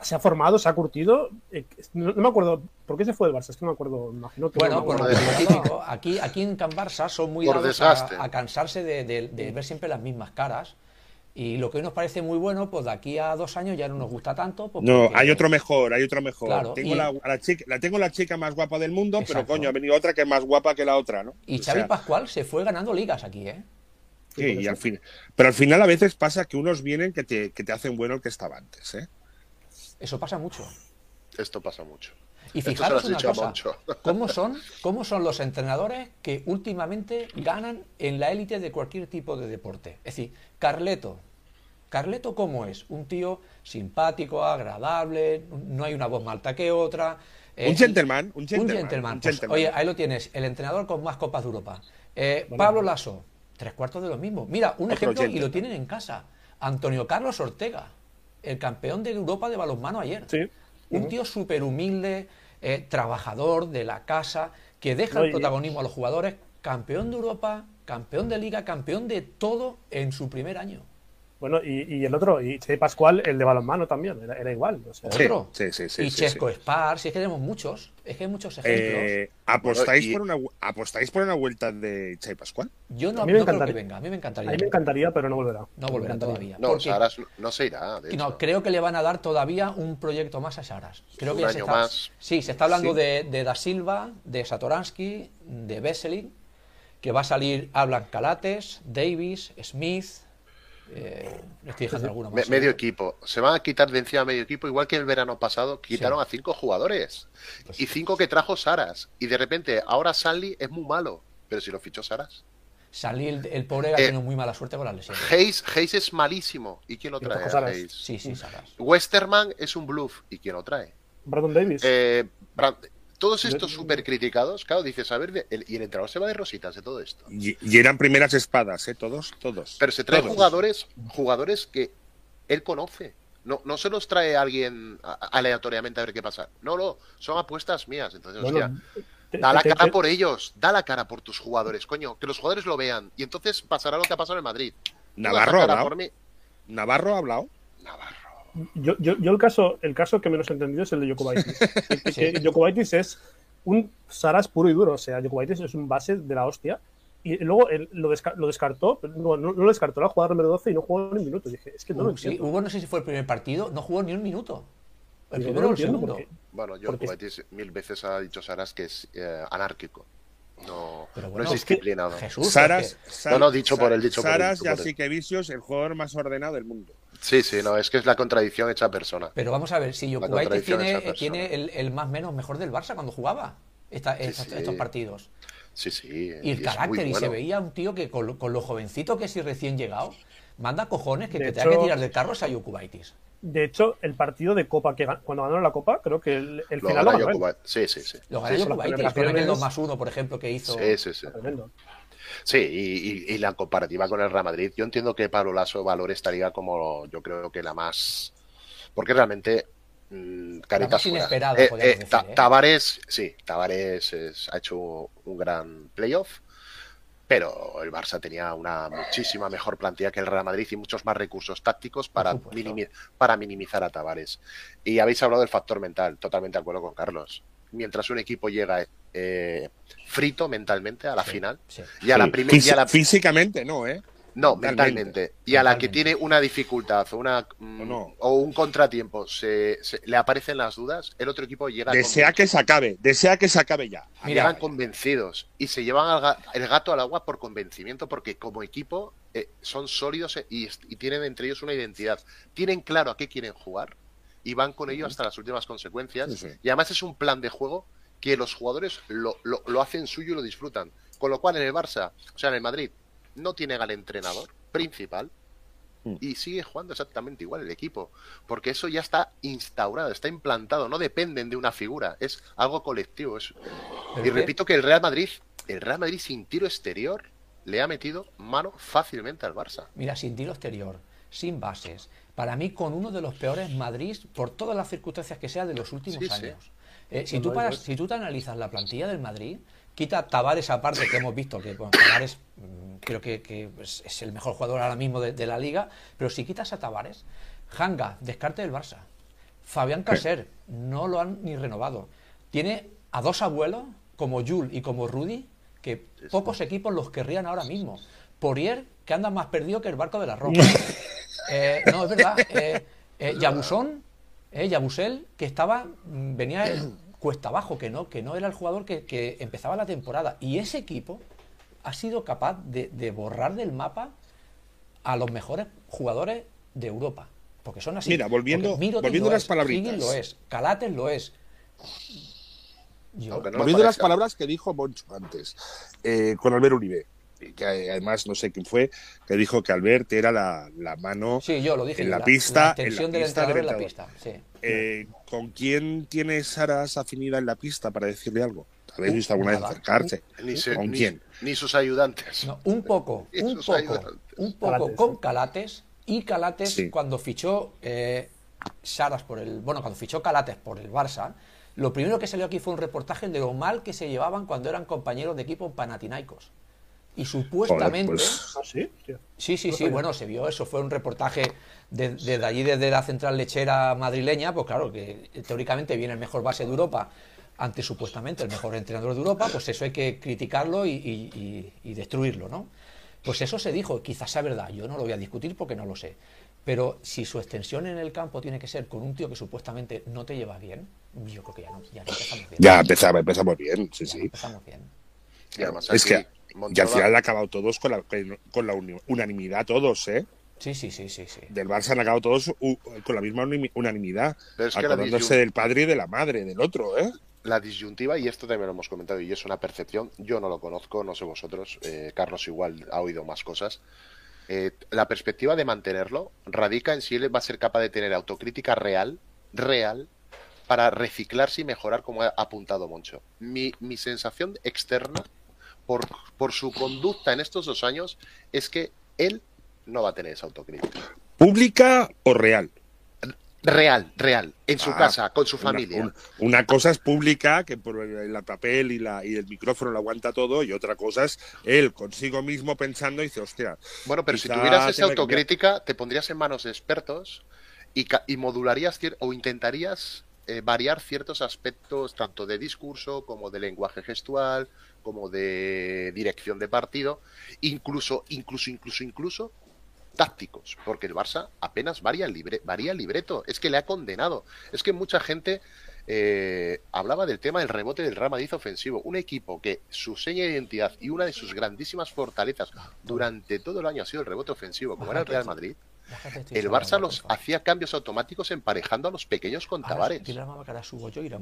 Speaker 5: se ha formado, se ha curtido. eh, no, no me acuerdo por qué se fue del Barça, es que no me acuerdo. me Imagino que
Speaker 2: Bueno,
Speaker 5: no,
Speaker 2: por
Speaker 5: no,
Speaker 2: lo
Speaker 4: de-
Speaker 5: no,
Speaker 2: típico. Aquí, aquí en Can Barça son muy
Speaker 4: Por
Speaker 2: dados
Speaker 4: desgaste.
Speaker 2: a, a cansarse de, de- de ver siempre las mismas caras. Y lo que hoy nos parece muy bueno, pues de aquí a dos años ya no nos gusta tanto. pues
Speaker 1: No,
Speaker 2: porque-
Speaker 1: hay otro mejor, hay otro mejor.
Speaker 2: Claro,
Speaker 1: tengo
Speaker 2: y-
Speaker 1: la, a la chica, la tengo la chica más guapa del mundo, pero coño, ha venido otra que es más guapa que la otra, ¿no?
Speaker 2: Y
Speaker 1: O
Speaker 2: Xavi
Speaker 1: sea,
Speaker 2: Pascual se fue ganando ligas aquí, ¿eh?
Speaker 1: Sí, y al fin, pero al final a veces pasa que unos vienen que te, que te hacen bueno el que estaba antes, ¿eh?
Speaker 2: Eso pasa mucho.
Speaker 4: Esto pasa mucho.
Speaker 2: Y fijaros una cosa. ¿cómo son, ¿cómo son los entrenadores que últimamente ganan en la élite de cualquier tipo de deporte? Es decir, Carleto. ¿Carleto cómo es? Un tío simpático, agradable, no hay una voz más alta que otra. eh,
Speaker 1: Un gentleman, un
Speaker 2: Un
Speaker 1: gentleman, un
Speaker 2: Pues,
Speaker 1: gentleman.
Speaker 2: oye, ahí lo tienes, el entrenador con más copas de Europa. Eh, Pablo Lasso, tres cuartos de lo mismo. Mira, un
Speaker 1: Otro
Speaker 2: ejemplo y lo tienen en casa. Antonio Carlos Ortega, el campeón de Europa de balonmano ayer.
Speaker 5: Sí.
Speaker 2: Un tío súper humilde, eh, trabajador de la casa, que deja
Speaker 5: No,
Speaker 2: el
Speaker 5: y-
Speaker 2: protagonismo a los jugadores. campeón de Europa, campeón de Liga, campeón de todo en su primer año.
Speaker 5: Bueno, y, y el otro, y Che Pascual, el de balonmano también, era, era igual. o sea,
Speaker 1: Sí,
Speaker 2: Otro.
Speaker 1: sí, sí, sí,
Speaker 2: y
Speaker 1: sí,
Speaker 2: Chesco
Speaker 1: sí.
Speaker 2: Spar, si es que tenemos muchos, es que hay muchos ejemplos.
Speaker 1: Eh, ¿apostáis,
Speaker 4: Y-
Speaker 1: por una, ¿Apostáis por una vuelta de Chay Pascual?
Speaker 2: Yo no,
Speaker 5: a mí me
Speaker 2: no creo que
Speaker 5: encantaría.
Speaker 2: venga, a mí me
Speaker 5: a
Speaker 2: encantaría.
Speaker 5: mí me encantaría, pero no volverá.
Speaker 2: No volverá todavía.
Speaker 4: No,
Speaker 2: porque-
Speaker 4: Saras no, se irá. De
Speaker 2: Y no, creo que le van a dar todavía un proyecto más a Saras. Creo
Speaker 4: Un
Speaker 2: que ya se está,
Speaker 4: más.
Speaker 2: Sí, se está hablando
Speaker 1: Sí.
Speaker 2: de, de Da Silva, de Satoransky, de Vesely, que va a salir Hablan Calates, Davis, Smith. Eh, estoy dejando alguno más.
Speaker 4: medio equipo. Se van a quitar de encima medio equipo, igual que el verano pasado, quitaron a cinco jugadores.
Speaker 2: Pues
Speaker 4: y cinco que trajo Saras. Y de repente, ahora Stanley es muy malo. Pero si lo fichó Saras.
Speaker 2: Salí el, el pobre ha
Speaker 4: Eh,
Speaker 2: tenido muy mala suerte con las lesiones.
Speaker 4: Hayes, Hayes es malísimo. ¿Y quién lo trae? a. Hayes?
Speaker 2: Sí, sí, Saras.
Speaker 4: Westerman es un bluff. ¿Y quién lo trae?
Speaker 5: Brandon Davis.
Speaker 4: Eh, Brand- todos estos súper criticados, claro, dices, a ver, el- y el entrenador se va de rositas de todo esto.
Speaker 1: Y, y eran primeras espadas, ¿eh? Todos, todos.
Speaker 4: Pero se trae
Speaker 1: Todos.
Speaker 4: jugadores, jugadores que él conoce. No, no se los trae alguien aleatoriamente a ver qué pasa. No, no, son apuestas mías. Entonces,
Speaker 5: Bueno,
Speaker 4: hostia,
Speaker 5: te-
Speaker 4: da la
Speaker 5: te-
Speaker 4: cara
Speaker 5: te-
Speaker 4: por ellos, da la cara por tus jugadores, coño, que los jugadores lo vean. Y entonces pasará lo que ha pasado en Madrid.
Speaker 1: Navarro ha hablado. Navarro ha hablado.
Speaker 4: Navarro.
Speaker 5: Yo, yo, yo el caso el caso que menos he entendido es el de Jokubaitis.
Speaker 2: Sí.
Speaker 5: Jokubaitis es un Saras puro y duro. O sea, Jokubaitis es un base de la hostia. Y luego él lo, desca- lo descartó, pero no, no, no lo descartó, era jugador número 12 y no jugó ni un minuto. Dije, es que no lo
Speaker 2: Uh, sí,
Speaker 5: entiendo.
Speaker 2: hubo, no sé si fue el primer partido, no jugó ni un minuto. El primero o
Speaker 5: lo
Speaker 2: el segundo.
Speaker 5: porque-
Speaker 4: Bueno, yo
Speaker 5: Porque-
Speaker 4: Kubaitis mil veces ha dicho Saras que es eh, anárquico. No,
Speaker 2: Pero
Speaker 4: no
Speaker 2: bueno,
Speaker 4: es
Speaker 2: es que-
Speaker 4: disciplinado.
Speaker 2: Jesús,
Speaker 1: Saras,
Speaker 2: es que-
Speaker 4: No, no, dicho por él, dicho por él,
Speaker 1: Saras
Speaker 4: dicho
Speaker 1: y
Speaker 4: por
Speaker 1: que Vicios, el jugador más ordenado del mundo.
Speaker 4: Sí, sí, no, es que es la contradicción hecha persona.
Speaker 2: Pero vamos a ver, si
Speaker 4: contradicción
Speaker 2: tiene, el, el más menos mejor del Barça cuando jugaba esta-
Speaker 4: Sí,
Speaker 2: estos,
Speaker 4: sí.
Speaker 2: estos partidos.
Speaker 4: Sí, sí.
Speaker 2: Y el carácter, y se veía un tío que con, lo- con lo jovencito que es y recién llegado, manda cojones que,
Speaker 5: De
Speaker 2: que tenga que tirar del carro es a Jokubaitis.
Speaker 5: De hecho, el partido de Copa que gan- cuando ganaron la Copa, creo que el, el
Speaker 4: Lo
Speaker 5: final lo ganó.
Speaker 4: Sí, sí, sí.
Speaker 2: Lo ganó
Speaker 4: sí.
Speaker 2: Con
Speaker 5: celebraciones-
Speaker 2: 2 más 1, por ejemplo, que hizo.
Speaker 4: Sí, sí, sí.
Speaker 5: Tremendo.
Speaker 4: Sí, y, y- y la comparativa con el Real Madrid, yo entiendo que Pablo Lasso valore esta liga como yo creo que la más. Porque realmente. mm, caritas Eh, eh,
Speaker 2: decir,
Speaker 4: Ta-
Speaker 2: ¿eh?
Speaker 4: Tavares, sí, Tavares es- ha hecho un gran playoff. Pero el Barça tenía una muchísima mejor plantilla que el Real Madrid y muchos más recursos tácticos para,
Speaker 2: supuesto.
Speaker 4: minimi- para minimizar a Tavares. Y habéis hablado del factor mental, totalmente de acuerdo con Carlos. Mientras un equipo llega eh, frito mentalmente a la
Speaker 2: Sí,
Speaker 4: final,
Speaker 2: sí.
Speaker 4: y a la
Speaker 1: Sí. Físicamente no, ¿eh?
Speaker 4: No,
Speaker 1: mentalmente.
Speaker 4: mentalmente. Y a la que tiene una dificultad o, una, mm,
Speaker 1: O no.
Speaker 4: o un contratiempo, se, se- le aparecen las dudas, el otro equipo llega
Speaker 1: Desea que se acabe, desea que se acabe ya.
Speaker 2: Mira,
Speaker 4: llegan convencidos y se llevan al ga- el gato al agua por convencimiento, porque como equipo eh, son sólidos eh, y, tienen entre ellos una identidad. Tienen claro a qué quieren jugar y van con ello hasta las últimas consecuencias.
Speaker 1: Sí, sí.
Speaker 4: Y además es un plan de juego que los jugadores lo, lo- lo hacen suyo y lo disfrutan. Con lo cual en el Barça, o sea, en el Madrid, no tienen al entrenador principal
Speaker 1: Mm.
Speaker 4: y sigue jugando exactamente igual el equipo. Porque eso ya está instaurado, está implantado, no dependen de una figura, es algo colectivo. es- Y repito que el Real Madrid, el Real Madrid sin tiro exterior, le ha metido mano fácilmente al Barça.
Speaker 2: Mira, sin tiro exterior, sin bases. Para mí, con uno de los peores Madrid, por todas las circunstancias que sea de los últimos
Speaker 4: Sí, sí.
Speaker 2: años. Eh, si, tú paras- si tú te analizas la plantilla del Madrid, quita Tavares aparte, que hemos visto que bueno, Tavares mm, creo que, que es, es el mejor jugador ahora mismo de, de la liga, pero si quitas a Tavares, Hanga, descarte del Barça. Fabián Caser, no lo han ni renovado. Tiene a dos abuelos, como Jules y como Rudy, que pocos equipos los querrían ahora mismo. Porier, que anda más perdido que el barco de la roca. Eh, no, es verdad. Eh, eh, Yabusón, eh, Yabusel, que estaba, mm, venía cuesta abajo, que no, que no era el jugador que, que empezaba la temporada. Y ese equipo ha sido capaz de, de borrar del mapa a los mejores jugadores de Europa. Porque son así.
Speaker 1: Mira, volviendo- volviendo a las
Speaker 2: es,
Speaker 1: palabritas.
Speaker 2: Higgins lo es, Calates lo es. Yo,
Speaker 4: no
Speaker 1: Volviendo a las palabras que dijo Moncho antes, eh, con Albert Uribe, que además no sé quién fue, que dijo que Albert era la, la mano
Speaker 2: sí, yo lo dije.
Speaker 1: en la pista, en la
Speaker 2: del
Speaker 1: pista
Speaker 2: entrenador en la pista. Sí.
Speaker 1: Eh, ¿Con quién tiene Saras afinidad en la pista para decirle algo? ¿Habéis visto alguna vez
Speaker 2: nada.
Speaker 1: acercarse?
Speaker 4: Ni, se-
Speaker 1: ¿Con
Speaker 4: ni-
Speaker 1: quién?
Speaker 4: ni sus ayudantes.
Speaker 2: No, un poco, un poco,
Speaker 4: ayudantes.
Speaker 2: un poco
Speaker 5: Calates,
Speaker 2: con. Calates y Calates
Speaker 1: Sí.
Speaker 2: cuando fichó eh, Saras por el, bueno, cuando fichó Calates por el Barça, Lo primero que salió aquí fue un reportaje de lo mal que se llevaban cuando eran compañeros de equipo en Panathinaikos. Y supuestamente...
Speaker 1: pues-
Speaker 5: ¿Ah, sí?
Speaker 2: Sí, sí, bueno, se vio eso, fue un reportaje de- desde allí, desde la central lechera madrileña, pues claro, que teóricamente viene el mejor base de Europa ante supuestamente el mejor entrenador de Europa, pues eso hay que criticarlo y, y- y- y destruirlo, ¿no? Pues eso se dijo, quizás sea verdad, yo no lo voy a discutir porque no lo sé, pero si su extensión en el campo tiene que ser con un tío que supuestamente no te lleva bien, yo creo que ya no, ya no empezamos bien.
Speaker 1: Ya empezamos, empezamos bien, sí,
Speaker 2: Ya no
Speaker 1: sí.
Speaker 2: empezamos bien.
Speaker 4: Y además
Speaker 1: Es
Speaker 4: aquí,
Speaker 1: Y al final han acabado todos con la, con la unanimidad, todos, ¿eh?
Speaker 2: Sí, sí, sí, sí, sí.
Speaker 1: Del Barça han acabado todos con la misma unanimidad,
Speaker 4: Pero es que la
Speaker 1: acordándose del padre y de la madre, del otro, ¿eh?
Speaker 4: la disyuntiva, y esto también lo hemos comentado, y es una percepción, yo no lo conozco, no sé vosotros, eh, Carlos igual ha oído más cosas. Eh, la perspectiva de mantenerlo radica en si él va a ser capaz de tener autocrítica real, real, para reciclarse y mejorar, como ha apuntado Moncho. Mi, mi sensación externa, por, por su conducta en estos dos años, es que él no va a tener esa autocrítica.
Speaker 1: ¿Pública o real?
Speaker 4: Real, real, en su
Speaker 1: Ah,
Speaker 4: casa, con su familia.
Speaker 1: Una, una cosa es pública, que por el, el papel y, la, y el micrófono lo aguanta todo, y otra cosa es él consigo mismo pensando y dice, hostia,
Speaker 4: Bueno, pero si tuvieras esa
Speaker 1: que
Speaker 4: autocrítica, te pondrías en manos de expertos y, y modularías o intentarías eh, variar ciertos aspectos tanto de discurso como de lenguaje gestual, como de dirección de partido, incluso, incluso, incluso, incluso tácticos, porque el Barça apenas varía el, libre, varía el libreto, es que le ha condenado. Es que mucha gente eh, hablaba del tema del rebote del Real Madrid ofensivo, un equipo que su seña de identidad y una de sus grandísimas fortalezas durante todo el año ha sido el rebote ofensivo, como era el Real Madrid. El Barça los hacía cambios automáticos emparejando a los pequeños con Tavares.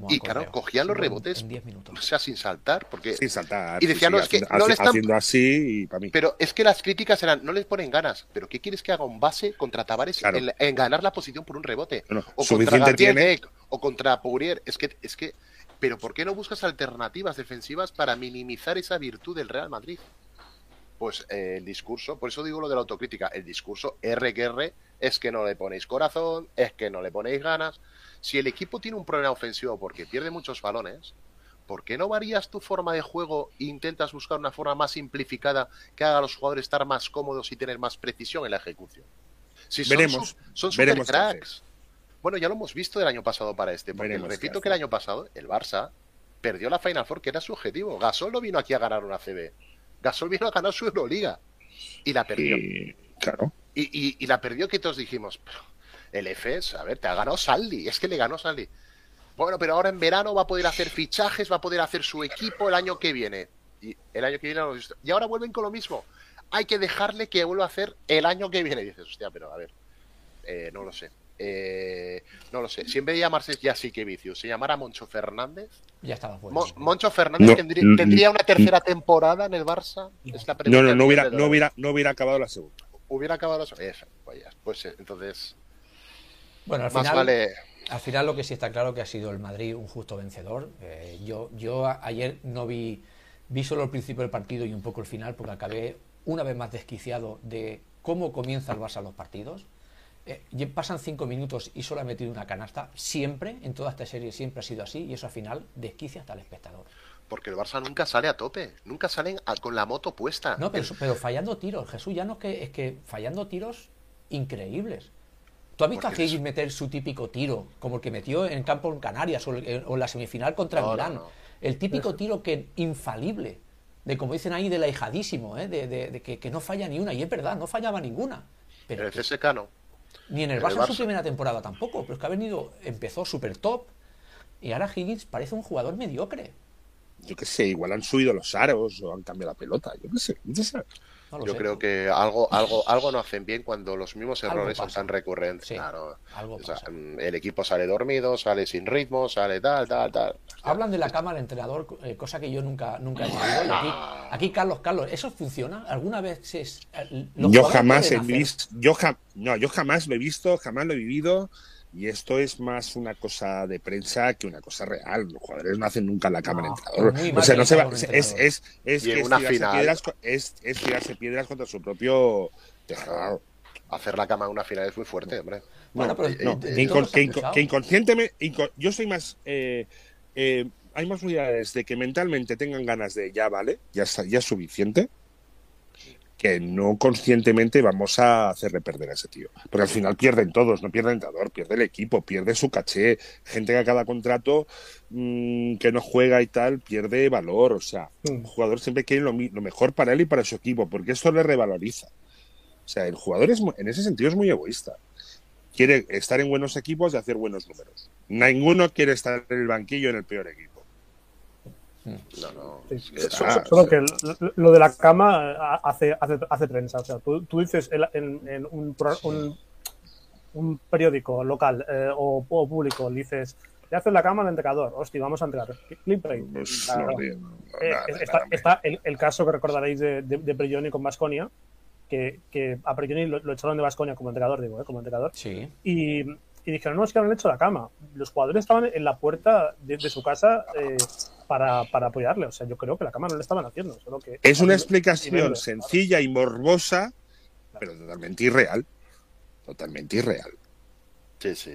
Speaker 2: y
Speaker 4: claro, cogían los rebotes.
Speaker 2: En 10
Speaker 4: O sea, sin saltar, porque
Speaker 1: sin saltar.
Speaker 4: Y decía, no, es que
Speaker 1: haciendo,
Speaker 4: no le están-
Speaker 1: haciendo así y para mí.
Speaker 4: Pero es que las críticas eran, no les ponen ganas. ¿Pero qué quieres que haga un base contra Tavares
Speaker 1: Claro.
Speaker 4: en, en ganar la posición por un rebote? O
Speaker 1: suficiente
Speaker 4: contra o contra Pourier. Es que, es que, pero ¿por qué no buscas alternativas defensivas para minimizar esa virtud del Real Madrid? Pues eh, el discurso, por eso digo lo de la autocrítica, el discurso R que R es que no le ponéis corazón, es que no le ponéis ganas. Si el equipo tiene un problema ofensivo porque pierde muchos balones, ¿por qué no varías tu forma de juego e intentas buscar una forma más simplificada que haga a los jugadores estar más cómodos y tener más precisión en la ejecución? Si son
Speaker 1: Veremos,
Speaker 4: su- son super
Speaker 1: veremos
Speaker 4: cracks. Bueno, ya lo hemos visto el año pasado para este, porque
Speaker 1: Veremos
Speaker 4: repito que el año pasado el Barça perdió la Final Four, que era su objetivo. Gasol no vino aquí a ganar una CB. Gasol vino a ganar su Euroliga. Y la perdió.
Speaker 1: Y, claro.
Speaker 4: Y, y- y la perdió que todos dijimos, "Pero, el EFES, a ver, te ha ganado Saldi, es que le ganó Saldi. Bueno, pero ahora en verano va a poder hacer fichajes, va a poder hacer su equipo el año que viene. Y el año que viene lo hemos visto. Y ahora vuelven con lo mismo. Hay que dejarle que vuelva a hacer el año que viene. Y dices, hostia, pero a ver, eh, no lo sé. Eh, no lo sé. Si en vez de llamarse Vicius se llamara Moncho Fernández,
Speaker 2: Ya estaba fuera.
Speaker 4: Mo- Moncho Fernández
Speaker 1: No,
Speaker 4: tendría, tendría una tercera temporada en el Barça. Es la
Speaker 1: No, no, no hubiera, no hubiera, no hubiera acabado la segunda.
Speaker 4: hubiera acabado la Eso, pues, ya, pues eh, entonces
Speaker 2: Bueno, al
Speaker 4: más
Speaker 2: final,
Speaker 4: vale
Speaker 2: al final lo que sí está claro que ha sido el Madrid un justo vencedor. Eh, yo, yo a- ayer no vi, vi solo el principio del partido y un poco el final porque acabé una vez más desquiciado de cómo comienza el Barça los partidos. Eh, pasan cinco minutos y solo ha metido una canasta. Siempre, en toda esta serie, siempre ha sido así y eso al final desquicia hasta el espectador.
Speaker 4: porque el Barça nunca sale a tope, nunca salen a- con la moto puesta.
Speaker 2: No, pero, pero fallando tiros, Jesús, ya no es que, es que fallando tiros increíbles. ¿Tú has visto
Speaker 4: Porque
Speaker 2: a Higgins meter su típico tiro, como el que metió en campo en Canarias o, el- o en la semifinal contra
Speaker 4: No,
Speaker 2: Milán?
Speaker 4: no.
Speaker 2: El típico tiro que infalible, de como dicen ahí, del ahijadísimo, ¿eh? de, de- de que, que no falla ni una, y es verdad, no fallaba ninguna.
Speaker 4: Pero
Speaker 2: Pero
Speaker 4: el CSK no.
Speaker 2: Ni en el
Speaker 4: el
Speaker 2: Barça en su primera temporada tampoco, pero es que ha venido, empezó súper top, y ahora Higgins parece un jugador mediocre.
Speaker 1: Yo qué sé, igual han subido los aros o han cambiado la pelota. Yo qué sé. yo qué sé.
Speaker 2: No
Speaker 4: Yo
Speaker 2: sé.
Speaker 4: creo que algo, algo, algo no hacen bien cuando los mismos errores son tan recurrentes.
Speaker 2: Sí,
Speaker 4: claro.
Speaker 2: algo
Speaker 4: O sea,
Speaker 2: pasa.
Speaker 4: el equipo sale dormido, sale sin ritmo, sale tal, tal, tal.
Speaker 2: Hablan de la cama del entrenador, eh, cosa que yo nunca, nunca he entendido. Y aquí, aquí, Carlos, Carlos, ¿eso funciona? ¿Alguna vez es, eh, los
Speaker 1: Yo
Speaker 2: jugadores
Speaker 1: jamás he visto, yo ja- no, yo jamás lo he visto, jamás lo he vivido. Y esto es más una cosa de prensa que una cosa real. Los jugadores no hacen nunca la cama
Speaker 2: No,
Speaker 1: entrenador. O sea, no se va, es, es, es, que
Speaker 4: una final.
Speaker 1: piedras, es, es tirarse piedras contra su propio tejado.
Speaker 4: Hacer la cama en una final es muy fuerte, hombre.
Speaker 2: Bueno, pero
Speaker 4: eh,
Speaker 1: No,
Speaker 2: eh,
Speaker 1: que, incon- que incon- que inconscientemente, inco- yo soy más, eh, eh, hay más posibilidades de que mentalmente tengan ganas de ya vale, ya, está, ya es suficiente, que no conscientemente vamos a hacerle perder a ese tío. Porque al final pierden todos, no pierde el entrenador, pierde el equipo, pierde su caché, gente que a cada contrato mmm, que no juega y tal pierde valor. O sea,
Speaker 5: Mm.
Speaker 1: un jugador siempre quiere lo, lo mejor para él y para su equipo, porque esto le revaloriza. O sea, el jugador es, en ese sentido es muy egoísta. Quiere estar en buenos equipos y hacer buenos números. Ninguno quiere estar en el banquillo en el peor equipo.
Speaker 4: No, no.
Speaker 5: Sí, solo que lo, lo de la cama eh, hace, hace, hace prensa. O sea, tú, tú dices en, en- en un, un, un periódico local eh, o, o público, dices, le haces la cama al entrenador. Hostia, vamos a
Speaker 1: no,
Speaker 5: Eh, está el, el caso que recordaréis de, de, de Prigioni con Basconia, que, que a Prigioni lo, lo echaron de Basconia como entrenador, digo, eh, como entrenador.
Speaker 2: Sí.
Speaker 5: Y, y dijeron, no, es que han hecho la cama. Los jugadores estaban en la puerta de, de su casa eh, para, para apoyarle. O sea, yo creo que la cama no le estaban haciendo. Solo que
Speaker 1: Es una explicación sencilla y morbosa, pero totalmente irreal. Totalmente irreal.
Speaker 4: Sí, sí,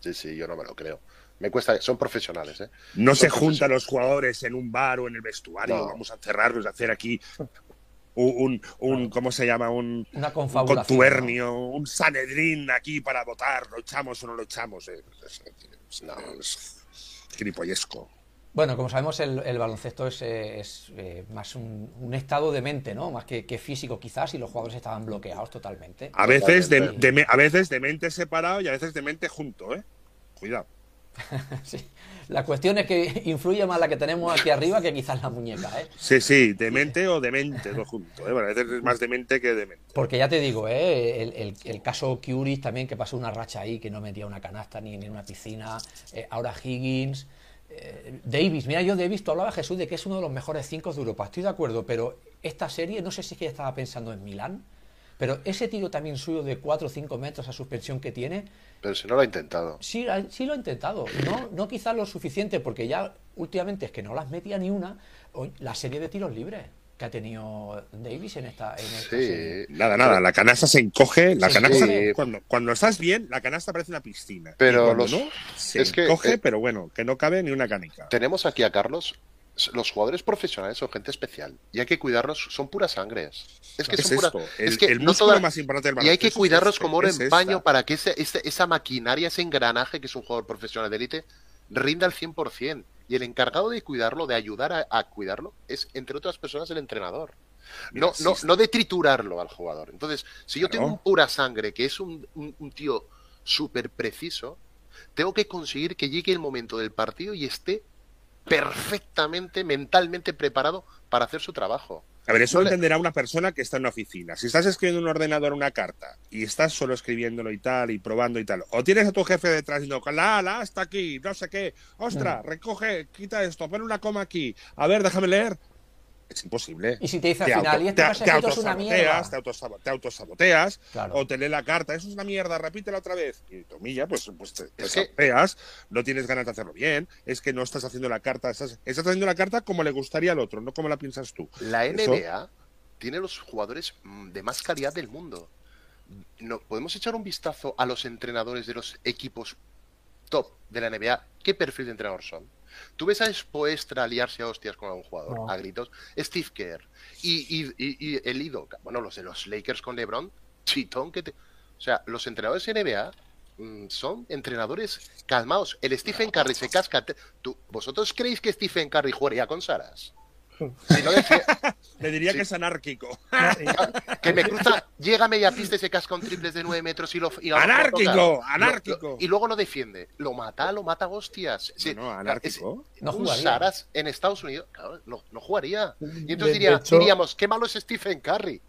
Speaker 4: sí, sí, yo no me lo creo. Me cuesta, son profesionales, ¿eh?
Speaker 1: No se juntan los jugadores en un bar o en el vestuario,
Speaker 4: No.
Speaker 1: vamos a encerrarlos, a hacer aquí un, un, ¿cómo se llama? Un,
Speaker 2: Una
Speaker 1: un contubernio, un sanedrín aquí para votar, lo echamos o no lo echamos. eh. Es,
Speaker 4: No.
Speaker 1: es gilipollesco.
Speaker 2: Bueno, como sabemos, el, el baloncesto es, eh, es, eh, más un, un estado de mente, ¿no? Más que, que físico, quizás, y los jugadores estaban bloqueados totalmente.
Speaker 1: A veces, de,
Speaker 4: Totalmente.
Speaker 1: de me- a veces de mente separado y a veces de mente junto, ¿eh? Cuidado.
Speaker 2: Sí. La cuestión es que influye más la que tenemos aquí arriba que quizás la muñeca, ¿eh?
Speaker 1: Sí, sí, demente o demente, todo junto. ¿eh? Bueno, a veces es más demente que demente.
Speaker 2: Porque ya te digo, ¿eh? el, el- el caso Curis también, que pasó una racha ahí, que no metía una canasta ni, ni en una piscina. eh, ahora Higgins. eh, Davis, mira, yo Davis, tú hablabas Jesús de que es uno de los mejores cinco de Europa, estoy de acuerdo, pero esta serie, no sé si es que ya estaba pensando en Milán, pero ese tiro también suyo de 4 o 5 metros a suspensión que tiene,
Speaker 4: Pero si no lo ha intentado.
Speaker 2: Sí, sí lo ha intentado. No, no quizás lo suficiente, porque ya últimamente es que no las metía ni una. La serie de tiros libres que ha tenido Davis en esta, en esta serie.
Speaker 4: Sí,
Speaker 1: Nada, nada, la canasta se encoge, la
Speaker 2: Sí,
Speaker 1: canasta,
Speaker 4: sí.
Speaker 1: cuando, cuando estás bien, la canasta parece una piscina.
Speaker 4: Pero los-
Speaker 1: no, se
Speaker 4: es que,
Speaker 1: encoge,
Speaker 4: eh,
Speaker 1: pero bueno, que no cabe ni una canica.
Speaker 4: tenemos aquí a Carlos. Los jugadores profesionales son gente especial y hay que cuidarlos, son puras sangres. Es que
Speaker 1: es
Speaker 4: son puras. es
Speaker 1: el,
Speaker 4: que
Speaker 1: el
Speaker 4: no
Speaker 1: músculo
Speaker 4: toda-
Speaker 1: más importante del
Speaker 4: Y hay que cuidarlos como oro
Speaker 1: es
Speaker 4: en
Speaker 1: esta.
Speaker 4: paño para que ese, ese- esa maquinaria, ese engranaje que es un jugador profesional de élite, rinda al 100%. Y el encargado de cuidarlo, de ayudar a, a cuidarlo, es, entre otras personas, el entrenador. No,
Speaker 1: sí
Speaker 4: no, no de triturarlo al jugador. Entonces, si yo
Speaker 1: Claro.
Speaker 4: tengo un pura sangre, que es un, un- un tío súper preciso, tengo que conseguir que llegue el momento del partido y esté perfectamente, mentalmente preparado para hacer su trabajo.
Speaker 1: A ver, eso
Speaker 4: No le-
Speaker 1: entenderá una persona que está en una oficina. Si estás escribiendo en un ordenador una carta y estás solo escribiéndolo y tal, y probando y tal, o tienes a tu jefe detrás diciendo, la, la, hasta aquí, no sé qué, ostras, recoge, quita esto, pon una coma aquí, a ver, déjame leer. Es imposible.
Speaker 2: Y si te dice al final,
Speaker 1: auto-
Speaker 2: y este
Speaker 1: te-
Speaker 2: es una
Speaker 1: autosaboteas,
Speaker 2: mierda.
Speaker 1: te, autosabo- te autosaboteas,
Speaker 2: Claro.
Speaker 1: o te lee la carta, eso es una mierda, repítela otra vez. Y Tomilla, pues, pues te, te saboteas, no tienes ganas de hacerlo bien, es que no estás haciendo la carta, estás, estás haciendo la carta como le gustaría al otro, no como la piensas tú.
Speaker 4: La
Speaker 1: Eso-
Speaker 4: NBA tiene los jugadores de más calidad del mundo. No, podemos echar un vistazo a los entrenadores de los equipos top de la NBA. ¿Qué perfil de entrenador son? Tú ves a Spoestra liarse a hostias con algún jugador,
Speaker 5: No.
Speaker 4: a gritos. Steve Kerr y, y- y- y el Ido, bueno, los de los Lakers con LeBron, chitón que te... O sea, los entrenadores NBA mm, son entrenadores calmados. El Stephen Curry se casca. te- ¿Tú, ¿Vosotros creéis que Stephen Curry jugaría con Saras? Si no decía-
Speaker 1: Le diría
Speaker 4: Sí.
Speaker 1: que es anárquico.
Speaker 4: que me cruza, llega a media pista y se casca un triple de 9 metros y lo y lo-
Speaker 1: ¡Anárquico!
Speaker 4: lo toca.
Speaker 1: ¡Anárquico!
Speaker 4: Lo- y luego lo defiende. Lo mata, lo mata a hostias. Sí,
Speaker 1: No, no, anárquico.
Speaker 4: es-
Speaker 2: No jugaría.
Speaker 4: Saras en Estados Unidos, claro, no, no jugaría. Y entonces
Speaker 5: de
Speaker 4: diría-
Speaker 5: hecho-
Speaker 4: diríamos, qué malo es Stephen Curry.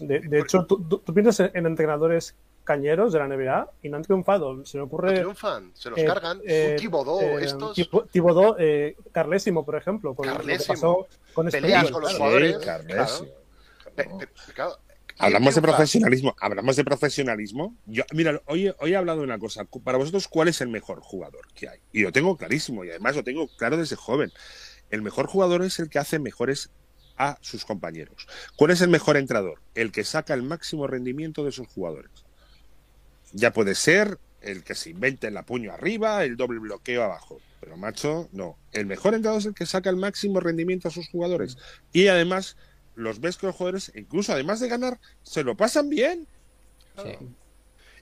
Speaker 5: De, de hecho, tú, tú- tú piensas en, en entrenadores cañeros de la NBA y no han triunfado. Se me
Speaker 4: No
Speaker 5: ocurre.
Speaker 4: triunfan, se los
Speaker 5: eh,
Speaker 4: cargan.
Speaker 5: eh,
Speaker 4: Thibodeau,
Speaker 5: eh,
Speaker 4: estos
Speaker 5: Thibodeau, eh, Carlésimo, por ejemplo. Con
Speaker 4: Carlésimo.
Speaker 5: pasó con
Speaker 4: Peleas con los jugadores,
Speaker 1: Sí, Carles,
Speaker 4: claro.
Speaker 1: sí.
Speaker 4: Pe- pe- claro, ¿quién
Speaker 1: Hablamos de profesionalismo. Hablamos de profesionalismo. Yo, mira, hoy, hoy he hablado de una cosa. Para vosotros, ¿cuál es el mejor jugador que hay? Y lo tengo clarísimo y además lo tengo claro desde joven. El mejor jugador es el que hace mejores a sus compañeros. ¿Cuál es el mejor entrenador? El que saca el máximo rendimiento de sus jugadores. Ya puede ser el que se invente la puño arriba, el doble bloqueo abajo. Pero macho, no. El mejor entrenador es el que saca el máximo rendimiento a sus jugadores. Y además, los ves que los jugadores, incluso además de ganar, se lo pasan bien.
Speaker 2: Sí.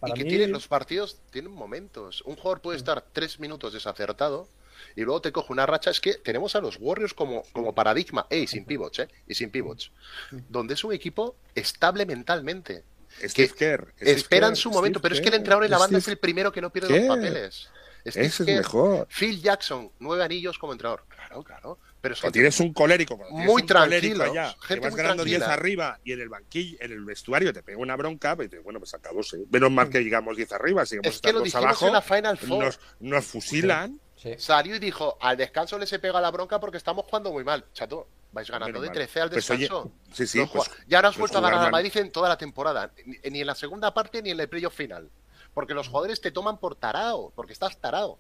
Speaker 5: Para
Speaker 4: y que
Speaker 5: mí-
Speaker 4: tienen los partidos tienen momentos. Un jugador puede estar tres minutos desacertado y luego te coge una racha. Es que tenemos a los Warriors como, como paradigma, ey, sin pivots, ¿eh? Y sin pivots. Donde es un equipo estable mentalmente.
Speaker 1: Steve Kerr. Steve
Speaker 4: Esperan
Speaker 1: Kerr,
Speaker 4: su momento,
Speaker 1: Steve
Speaker 4: pero es que el
Speaker 1: Kerr,
Speaker 4: entrenador en la banda es el primero que no pierde
Speaker 1: Kerr.
Speaker 4: los papeles. Steve
Speaker 1: Ese es
Speaker 4: Kerr,
Speaker 1: mejor.
Speaker 4: Phil Jackson, nueve anillos como entrenador. Claro, claro. Pero es
Speaker 1: Cuando
Speaker 4: que
Speaker 1: tienes un colérico, tienes
Speaker 4: Muy
Speaker 1: un colérico
Speaker 4: tranquilo,
Speaker 1: allá, que
Speaker 4: gente
Speaker 1: vas
Speaker 4: muy
Speaker 1: ganando 10
Speaker 4: tranquila.
Speaker 1: arriba y en el banquillo, en el vestuario te pega una bronca, pues bueno, pues acabóse. Menos mal que llegamos 10 arriba, si
Speaker 4: es que lo dijimos
Speaker 1: abajo,
Speaker 4: en la Final Four.
Speaker 1: nos, nos fusilan.
Speaker 2: Sí.
Speaker 4: Salió y dijo, al descanso le se pega la bronca porque estamos jugando muy mal. Chato, vais ganando
Speaker 1: Menos
Speaker 4: de
Speaker 1: mal.
Speaker 4: 13 al
Speaker 1: Pues, oye,
Speaker 4: descanso.
Speaker 1: sí, sí,
Speaker 4: No
Speaker 1: pues-
Speaker 4: ya no has
Speaker 1: pues
Speaker 4: vuelto a ganar al. Madrid en toda la temporada, ni, ni en la segunda parte ni en el playoff final. Porque los jugadores te toman por tarao, porque estás tarao.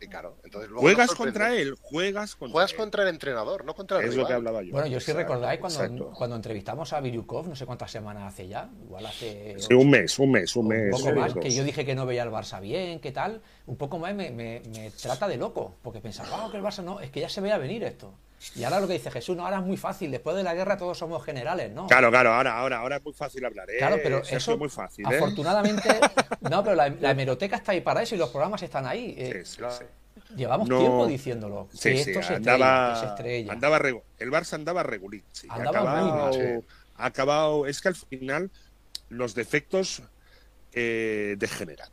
Speaker 4: Y claro, entonces luego
Speaker 1: Juegas contra él, juegas contra
Speaker 4: Juegas
Speaker 1: él.
Speaker 4: contra el entrenador, no contra el
Speaker 1: Es lo que hablaba yo.
Speaker 2: Bueno, yo sí
Speaker 1: Exacto,
Speaker 2: recordáis cuando,
Speaker 1: exacto.
Speaker 2: cuando entrevistamos a Viryukov, no sé cuántas semanas hace ya, igual hace
Speaker 1: Sí, un mes, un mes, un
Speaker 2: un
Speaker 1: mes.
Speaker 2: poco más, que yo dije que no veía al Barça bien, que tal, un poco más me, me- me trata de loco, porque pensaba, "Ah, que el Barça no, es que ya se veía venir esto. Y ahora lo que dice Jesús, no, ahora es muy fácil, después de la guerra todos somos generales, ¿no?
Speaker 1: Claro, claro, ahora, ahora, ahora es muy fácil hablar, ¿eh?
Speaker 2: Claro, pero
Speaker 1: Sergio,
Speaker 2: eso,
Speaker 1: muy fácil, ¿eh?
Speaker 2: afortunadamente, no, pero la, la hemeroteca está ahí para eso y los programas están ahí. eh,
Speaker 1: Sí, sí, sí.
Speaker 2: Llevamos
Speaker 1: No-
Speaker 2: tiempo diciéndolo, que
Speaker 1: Sí, sí,
Speaker 2: esto se
Speaker 1: andaba,
Speaker 2: estrella, que se estrella.
Speaker 1: andaba regu- el Barça andaba regulín.
Speaker 2: Andaba
Speaker 1: acabado, acabado, es que al final los defectos eh, degeneran,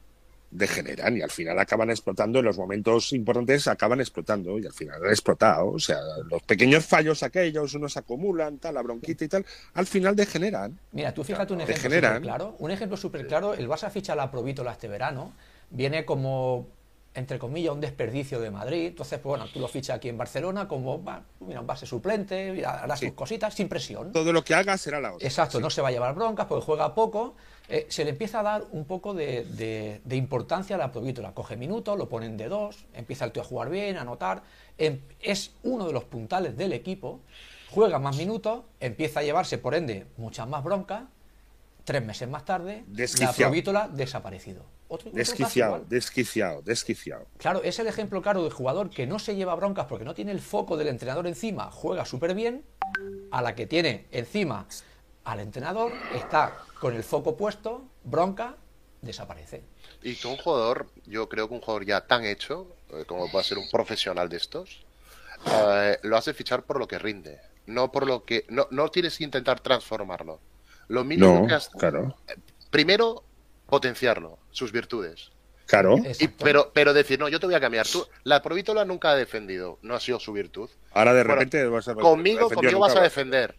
Speaker 1: degeneran y al final acaban explotando en los momentos importantes acaban explotando y al final han explotado, o sea, los pequeños fallos aquellos, unos acumulan, tal, la bronquita y tal, al final degeneran.
Speaker 2: Mira, tú fíjate un ejemplo súper claro. Un ejemplo súper claro, el Barça ficha la Provítola este verano, viene como, entre comillas, un desperdicio de Madrid. Entonces, pues bueno, tú lo fichas aquí en Barcelona como, mira, un base suplente, hará
Speaker 1: Sí.
Speaker 2: sus cositas, sin presión.
Speaker 1: Todo lo que haga será la otra.
Speaker 2: Exacto,
Speaker 1: sí.
Speaker 2: no se va a llevar broncas porque juega poco. Eh, se le empieza a dar un poco de, de- de importancia a la provítola. Coge minutos, lo ponen de dos, empieza el tío a jugar bien, a anotar. Em- es uno de los puntales del equipo. Juega más minutos, empieza a llevarse, por ende, muchas más broncas. Tres meses más tarde, la provítola desaparecido. Otro- otro
Speaker 1: Desquiciado, desquiciado, desquiciado.
Speaker 2: Claro, es el ejemplo claro de jugador que no se lleva broncas porque no tiene el foco del entrenador encima, juega súper bien, a la que tiene encima al entrenador, está con el foco puesto, bronca, desaparece.
Speaker 4: Y que un jugador, yo creo que un jugador ya tan hecho, eh, como puede ser un profesional de estos, eh, lo hace fichar por lo que rinde. No por lo que. No, no tienes que intentar transformarlo. Lo mínimo
Speaker 1: No,
Speaker 4: que has.
Speaker 1: claro,
Speaker 4: Primero, potenciarlo, sus virtudes.
Speaker 1: claro.
Speaker 4: Y- pero, pero decir, no, yo te voy a cambiar. Tú, la provítola nunca ha defendido, no ha sido su virtud.
Speaker 1: Ahora de
Speaker 4: Bueno,
Speaker 1: repente vas a
Speaker 4: Conmigo, conmigo vas a defender.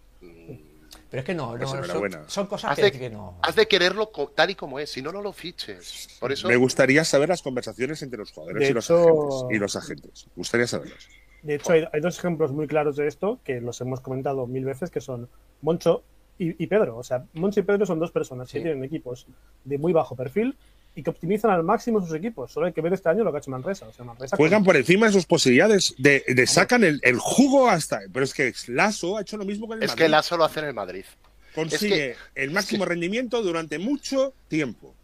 Speaker 2: Pero es que no,
Speaker 1: Pues
Speaker 2: no, son, son cosas
Speaker 4: Has
Speaker 2: que,
Speaker 4: de,
Speaker 2: que no.
Speaker 4: has de quererlo tal y como es, si no, no lo fiches. Por eso,
Speaker 1: Me gustaría saber las conversaciones entre los jugadores y, los agentes, y los agentes. Me gustaría saberlas.
Speaker 5: De hecho, hay, hay dos ejemplos muy claros de esto que los hemos comentado mil veces, que son Moncho y, y Pedro. O sea, Moncho y Pedro son dos personas que tienen equipos de muy bajo perfil y que optimizan al máximo sus equipos. Solo hay que ver este año lo que ha hecho Manresa. O sea, Manresa
Speaker 1: Juegan por encima de sus posibilidades, de, de sacan el, el jugo hasta. Pero es que Lasso ha hecho lo mismo con el
Speaker 4: es
Speaker 1: Madrid.
Speaker 4: que Lazo lo hace en el Madrid.
Speaker 1: Consigue el máximo rendimiento durante mucho tiempo.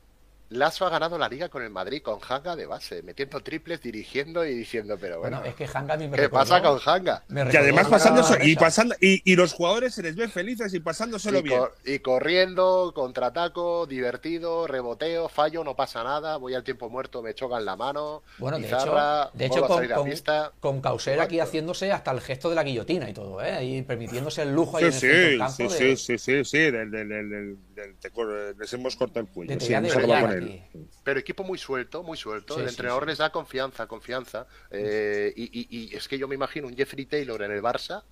Speaker 4: Lazo ha ganado la liga con el Madrid, con Hanga de base, metiendo triples, dirigiendo y diciendo, pero bueno,
Speaker 2: Bueno, es que Hanga a mí me
Speaker 4: ¿qué
Speaker 2: recordó-
Speaker 4: pasa con Hanga?
Speaker 2: me
Speaker 1: Y además pasándose, y pasando, y, y los jugadores se les ve felices y pasándoselo
Speaker 4: Y,
Speaker 1: bien.
Speaker 4: cor- y corriendo, contraataco, divertido, reboteo, fallo, no pasa nada, voy al tiempo muerto, me chocan la mano,
Speaker 2: Bueno, de hecho, de hecho con, con,
Speaker 4: pista.
Speaker 2: con Causer aquí haciéndose hasta el gesto de la guillotina y todo, ¿eh? Y permitiéndose el lujo ahí
Speaker 1: Sí,
Speaker 2: en el
Speaker 1: sí,
Speaker 2: campo
Speaker 1: sí,
Speaker 2: de-
Speaker 1: sí, sí, sí, sí, del, del, del, del- del- te cor- les hemos cortado el cuello.
Speaker 2: de
Speaker 1: sí,
Speaker 2: de
Speaker 1: hemos con él.
Speaker 4: Pero equipo muy suelto, muy suelto.
Speaker 2: Sí,
Speaker 4: el
Speaker 2: sí,
Speaker 4: entrenador
Speaker 2: sí.
Speaker 4: les da confianza, confianza. Eh, y, y- y es que yo me imagino un Jeffrey Taylor en el Barça,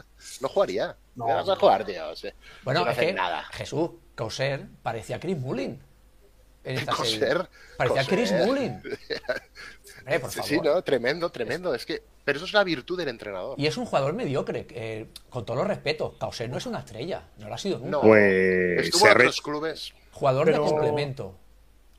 Speaker 4: no jugaría.
Speaker 5: No.
Speaker 4: ¿Qué vas a jugar, tío? O sea,
Speaker 2: Bueno,
Speaker 4: no
Speaker 2: es
Speaker 4: hacen
Speaker 2: que
Speaker 4: nada.
Speaker 2: Jesús, Causer parecía Chris Mullin. En esta serie.
Speaker 4: Coser,
Speaker 2: Parecía
Speaker 4: coser.
Speaker 2: Chris Mullin. Hombre, por
Speaker 4: Sí,
Speaker 2: favor.
Speaker 4: sí, no, tremendo, tremendo. Es que, pero eso es la virtud del entrenador.
Speaker 2: Y es un jugador mediocre, eh, con todo los respetos. Causer no es una estrella, no lo ha sido nunca.
Speaker 4: No,
Speaker 1: Pues
Speaker 4: estuvo
Speaker 1: se
Speaker 4: en
Speaker 1: re-
Speaker 4: otros clubes.
Speaker 2: Jugador
Speaker 5: Pero-
Speaker 2: de complemento.